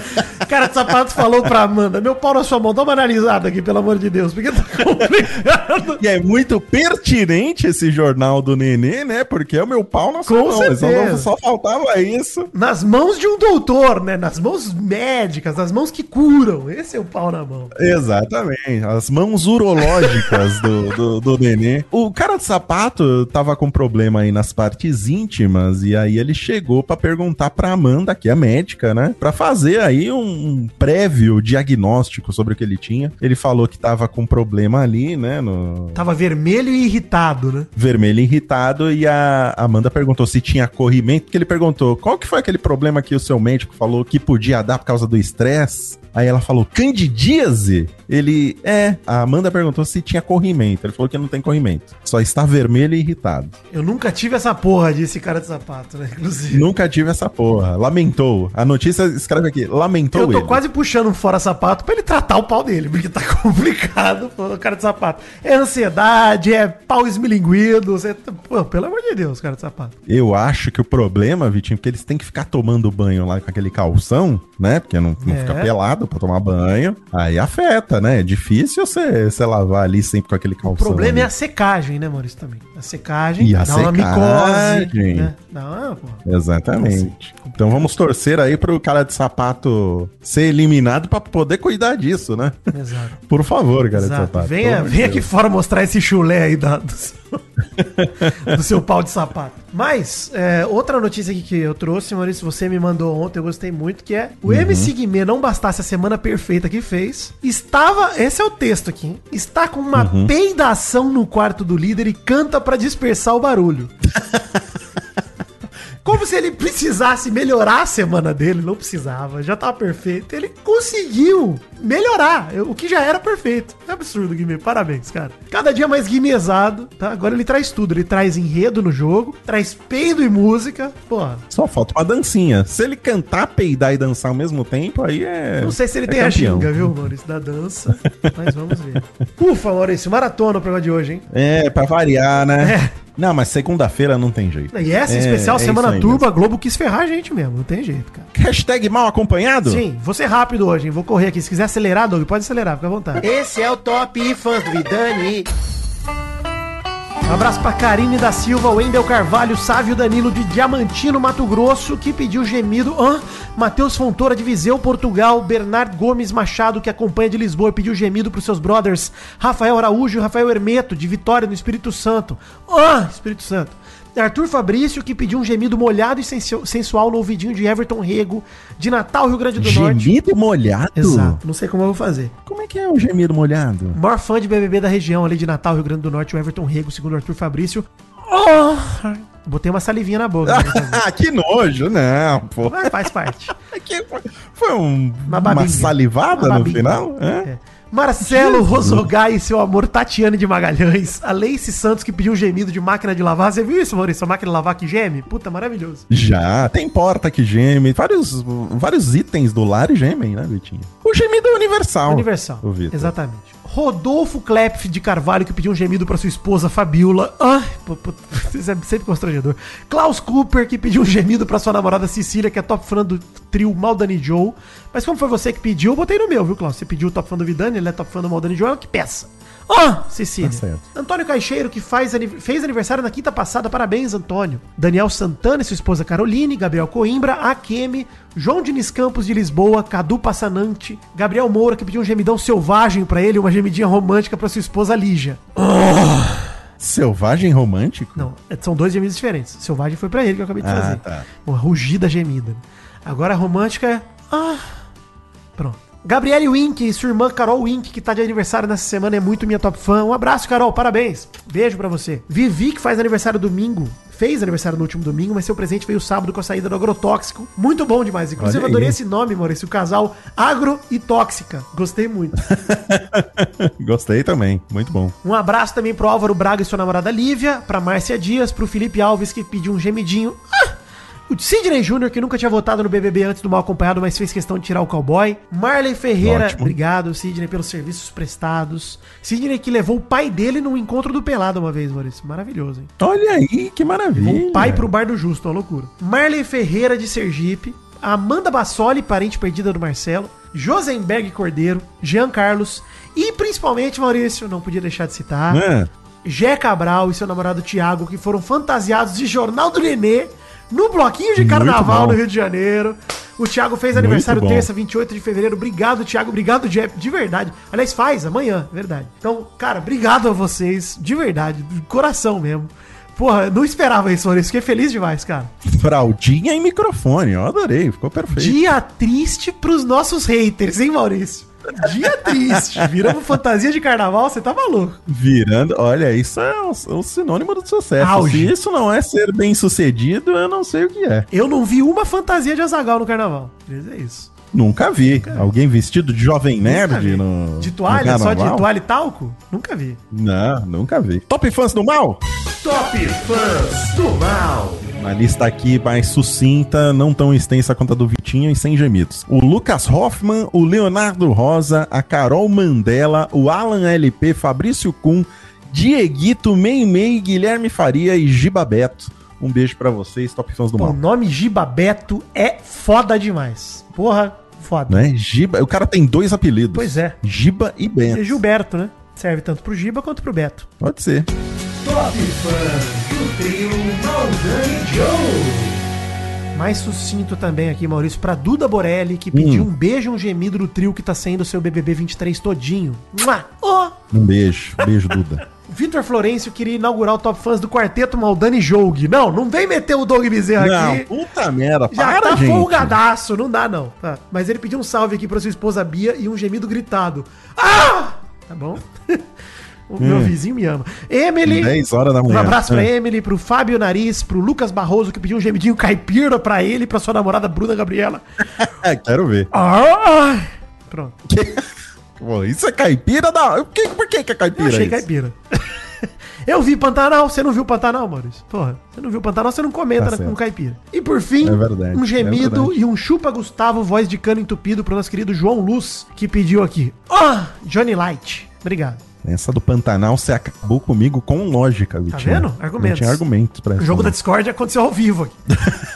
cara de sapato falou pra Amanda: Meu pau na sua mão, dá uma analisada aqui, pelo amor de Deus, porque tá complicado. E é muito pertinente esse Jornal do Nenê, né? Porque é o meu pau na sua Com mão. Só, certeza. só faltava isso. Nas mãos de um doutor, né? Nas mãos médicas, nas mãos que curam. Esse é o pau na mão. Exatamente, as mãos urológicas do, do, do nenê. O cara de sapato tava com problema aí nas partes íntimas, e aí ele chegou pra perguntar pra Amanda, que é médica, né? Pra fazer aí um, um prévio diagnóstico sobre o que ele tinha. Ele falou que tava com problema ali, né? No Tava vermelho e irritado, né? vermelho irritado e a Amanda perguntou se tinha corrimento, porque ele perguntou qual que foi aquele problema que o seu médico falou que podia dar por causa do estresse. Aí ela falou, candidíase? Ele, é. A Amanda perguntou se tinha corrimento. Ele falou que não tem corrimento. Só está vermelho e irritado. Eu nunca tive essa porra, disse cara de sapato, né? Inclusive. Nunca tive essa porra. Lamentou. A notícia escreve aqui, lamentou Eu tô ele. quase puxando um fora sapato pra ele tratar o pau dele, porque tá complicado, pô, cara de sapato. É ansiedade, é pau esmilinguido, você... Pô, pelo amor de Deus, cara de sapato. Eu acho que o problema, Vitinho, porque eles têm que ficar tomando banho lá com aquele calção, né? Porque não, não É. fica pelado pra tomar banho. Aí afeta, né? É difícil você, você lavar ali sempre com aquele calção. O problema é a ali. secagem, né, Maurício, também. A secagem E a dá uma secagem. micose, né? Dá uma, pô. Exatamente. Então vamos torcer aí pro cara de sapato ser eliminado pra poder cuidar disso, né? Exato. Por favor, cara de Exato. sapato. Venha, de aqui fora mostrar esse chulé aí da- do, seu, do seu pau de sapato. Mas, é, outra notícia aqui que eu trouxe, Maurício, você me mandou ontem, eu gostei muito, que é o Uhum. MC Guimê não bastasse a semana perfeita que fez, estava, esse é o texto aqui, hein? está com uma Uhum. peidação no quarto do líder e canta pra dispersar o barulho. Como se ele precisasse melhorar a semana dele, não precisava, já tava perfeito. Ele conseguiu melhorar, o que já era perfeito. É absurdo, Guimê, parabéns, cara. Cada dia mais guimezado, tá? Agora ele traz tudo, ele traz enredo no jogo, traz peido e música. Porra, Só falta uma dancinha. Se ele cantar, peidar e dançar ao mesmo tempo, aí é. não sei se ele é tem a campeão. ginga, viu, Maurício, da dança, mas vamos ver. Ufa, Maurício, maratona o programa de hoje, hein? É, pra variar, né? É. Não, mas segunda-feira não tem jeito. E essa É, especial é Semana isso aí Turbo, a Globo quis ferrar a gente mesmo, não tem jeito, cara. Hashtag mal acompanhado? Sim, vou ser rápido hoje, hein? Vou correr aqui. Se quiser acelerar, Doug, pode acelerar, fica à vontade. Esse é o Top Fãs do Vidani. Um abraço pra Karine da Silva, Wendel Carvalho, Sávio Danilo de Diamantino, Mato Grosso, que pediu gemido. Ah, Matheus Fontoura de Viseu, Portugal. Bernard Gomes Machado, que acompanha de Lisboa, pediu gemido pros seus brothers. Rafael Araújo e Rafael Hermeto, de Vitória, no Espírito Santo. Ah, Espírito Santo. Arthur Fabrício, que pediu um gemido molhado e sensu- sensual no ouvidinho de Everton Rego, de Natal, Rio Grande do Norte. Gemido molhado? Exato, não sei como eu vou fazer. Como é que é o gemido molhado? O maior fã de BBB da região ali de Natal, Rio Grande do Norte, o Everton Rego, segundo o Arthur Fabrício. Oh! Botei uma salivinha na boca. Ah, que nojo, não, pô. Mas faz parte. Que foi- um- Uma uma, salivada Uma no final? É? É. Marcelo Rosogai e seu amor Tatiane de Magalhães. A Leice Santos que pediu gemido de máquina de lavar. Você viu isso, Maurício? A máquina de lavar que geme? Puta, maravilhoso. Já, tem porta que geme, vários, vários itens do lar gemem, né, Vitinho? O gemido é universal. Universal. Exatamente. Rodolfo Klepf de Carvalho, que pediu um gemido pra sua esposa Fabiola. Pô, isso é sempre constrangedor. Klaus Cooper, que pediu um gemido pra sua namorada Cecília, que é top fã do trio Maldani Joe. Mas como foi você que pediu, eu botei no meu, viu, Klaus? Você pediu o top fã do Vidani, ele é top fã do Maldani Joe, que peça. Ah, Cecília. Tá certo. Antônio Caixeiro, que faz, fez aniversário na quinta passada. Parabéns, Antônio. Daniel Santana e sua esposa Caroline. Gabriel Coimbra, Akemi. João Diniz Campos de Lisboa. Cadu Passanante. Gabriel Moura, que pediu um gemidão selvagem pra ele. Uma gemidinha romântica pra sua esposa Lígia. Selvagem romântico? Não, é- são dois gemidos diferentes. Selvagem foi pra ele que eu acabei de Ah, fazer. tá. Uma rugida gemida. Agora a romântica é. Ah. Pronto. Gabriele Wink e sua irmã Carol Wink, que tá de aniversário nessa semana, é muito minha top fã. Um abraço, Carol, parabéns. Beijo pra você. Vivi, que faz aniversário domingo. Fez aniversário no último domingo, mas seu presente veio sábado com a saída do Agrotóxico. Muito bom demais. Inclusive, eu adorei esse nome, Maurício. O casal Agro e Tóxica. Gostei muito. Gostei também, muito bom. Um abraço também pro Álvaro Braga e sua namorada Lívia, pra Márcia Dias, pro Felipe Alves, que pediu um gemidinho. Ah! O Sidney Júnior, que nunca tinha votado no BBB antes do mal acompanhado, mas fez questão de tirar o cowboy. Marley Ferreira, Ótimo. obrigado, Sidney, pelos serviços prestados. Sidney que levou o pai dele num encontro do Pelado uma vez, Maurício. Maravilhoso, hein? Olha aí, que maravilha. O pai pro bar do Justo, uma loucura. Marley Ferreira de Sergipe, Amanda Bassoli, parente perdida do Marcelo, Josenberg Cordeiro, Jean Carlos e principalmente, Maurício, não podia deixar de citar, Ah, Jé Cabral e seu namorado Thiago, que foram fantasiados de Jornal do Nenê no bloquinho de carnaval no Rio de Janeiro. O Thiago fez aniversário terça, 28 de fevereiro. Obrigado, Thiago. Obrigado, Jeff. De verdade. Aliás, faz amanhã, verdade. Então, cara, obrigado a vocês, de verdade, de coração mesmo, Porra, não esperava isso, Maurício. Fiquei feliz demais, cara. Fraldinha e microfone, eu adorei, ficou perfeito. Dia triste pros nossos haters, hein, Maurício? Dia triste. Viramos fantasia de carnaval, você tá maluco. Virando, olha, isso é o, o sinônimo do sucesso. Auge. Se isso não é ser bem sucedido, eu não sei o que é. Eu não vi uma fantasia de Azagal no carnaval. Dizer isso. Nunca vi. Alguém vestido de jovem Nunca nerd vi. no. De no toalha, só de toalha e talco? Nunca vi. Não, nunca vi. Top fãs do mal? Top Fãs do Mal. Uma lista aqui mais sucinta, não tão extensa quanto a do Vitinho e sem gemidos. O Lucas Hoffman, o Leonardo Rosa, a Carol Mandela, o Alan LP, Fabrício Kuhn, Dieguito, Meimei, Guilherme Faria e Giba Beto. Um beijo pra vocês, top fãs do O mal. nome Giba Beto é foda demais. Porra, foda. Né? Giba, o cara tem dois apelidos. Pois é. Giba e É Bento. Gilberto, né? Serve tanto pro Giba quanto pro Beto. Pode ser. Top Fãs do trio Maldani Joe. Mais sucinto também aqui, Maurício, pra Duda Borelli, que pediu Hum. um beijo, um gemido do trio que tá saindo o seu BBB 23 todinho. Mua! Ó! Um beijo. Beijo, Duda. Vitor Florencio queria inaugurar o Top Fãs do Quarteto Maldani Joug. Não, não vem meter o Doug Bezerra Não, aqui. puta merda. Já para, tá gente. folgadaço, não dá não. Tá. Mas ele pediu um salve aqui pra sua esposa Bia e um gemido gritado. Ah! Tá bom? o meu Hum. vizinho me ama. Emily. 10 horas da Um manhã. abraço pra É. Emily, pro Fábio Nariz, pro Lucas Barroso, que pediu um gemidinho caipira pra ele pra sua namorada Bruna Gabriela. É, quero ver. Ah! Pronto. Pô, isso é caipira? Não. Por que, por que, que é Eu caipira? achei isso? caipira. Eu vi Pantanal, você não viu Pantanal, Maurício? Porra, você não viu Pantanal, você não comenta Tá com caipira. E por fim, É verdade, um gemido é e um chupa Gustavo, voz de cano entupido pro nosso querido João Luz, que pediu aqui. Ah, Johnny Light. Obrigado. Essa do Pantanal você acabou comigo com lógica, Vitinho. vendo? Não Argumentos. tinha argumentos pra O jogo da Discord aconteceu ao vivo aqui.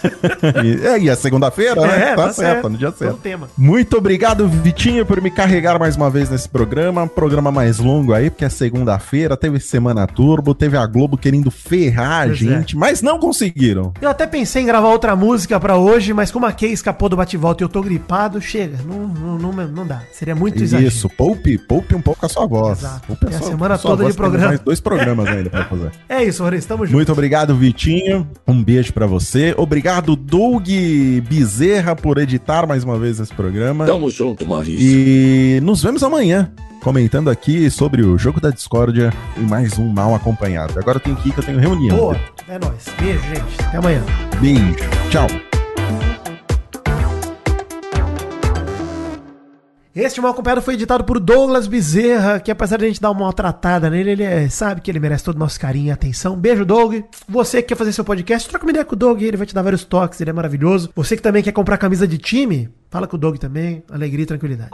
E, é, e a segunda-feira, né? Tá, certo, no dia certo. tema. Muito obrigado, Vitinho, por me carregar mais uma vez nesse programa. Um programa mais longo aí, porque é segunda-feira, teve Semana Turbo, teve a Globo querendo ferrar a Pois é. gente, mas não conseguiram. Eu até pensei em gravar outra música pra hoje, mas como a Kay escapou do bate-volta e eu tô gripado, chega, não, não, não, não dá. Seria muito exagero. Isso, poupe, poupe um pouco a sua voz. Exato. É a semana toda de programa. Mais dois programas ainda pra fazer. É isso, Maurício, tamo junto. Muito obrigado, Vitinho. Um beijo pra você. Obrigado, Doug Bezerra, por editar mais uma vez esse programa. Tamo junto, Maurício. E nos vemos amanhã, comentando aqui sobre o jogo da discórdia e mais um mal acompanhado. Agora eu tenho que ir, que eu tenho reunião. Boa, é nóis. Beijo, gente. Até amanhã. Beijo. Tchau. Este Mal Acompanhado foi editado por Douglas Bezerra, que apesar de a gente dar uma maltratada nele, ele é- sabe que ele merece todo o nosso carinho e atenção. Beijo, Doug. Você que quer fazer seu podcast, troca uma ideia com o Doug, ele vai te dar vários toques, ele é maravilhoso. Você que também quer comprar camisa de time, fala com o Doug também. Alegria e tranquilidade.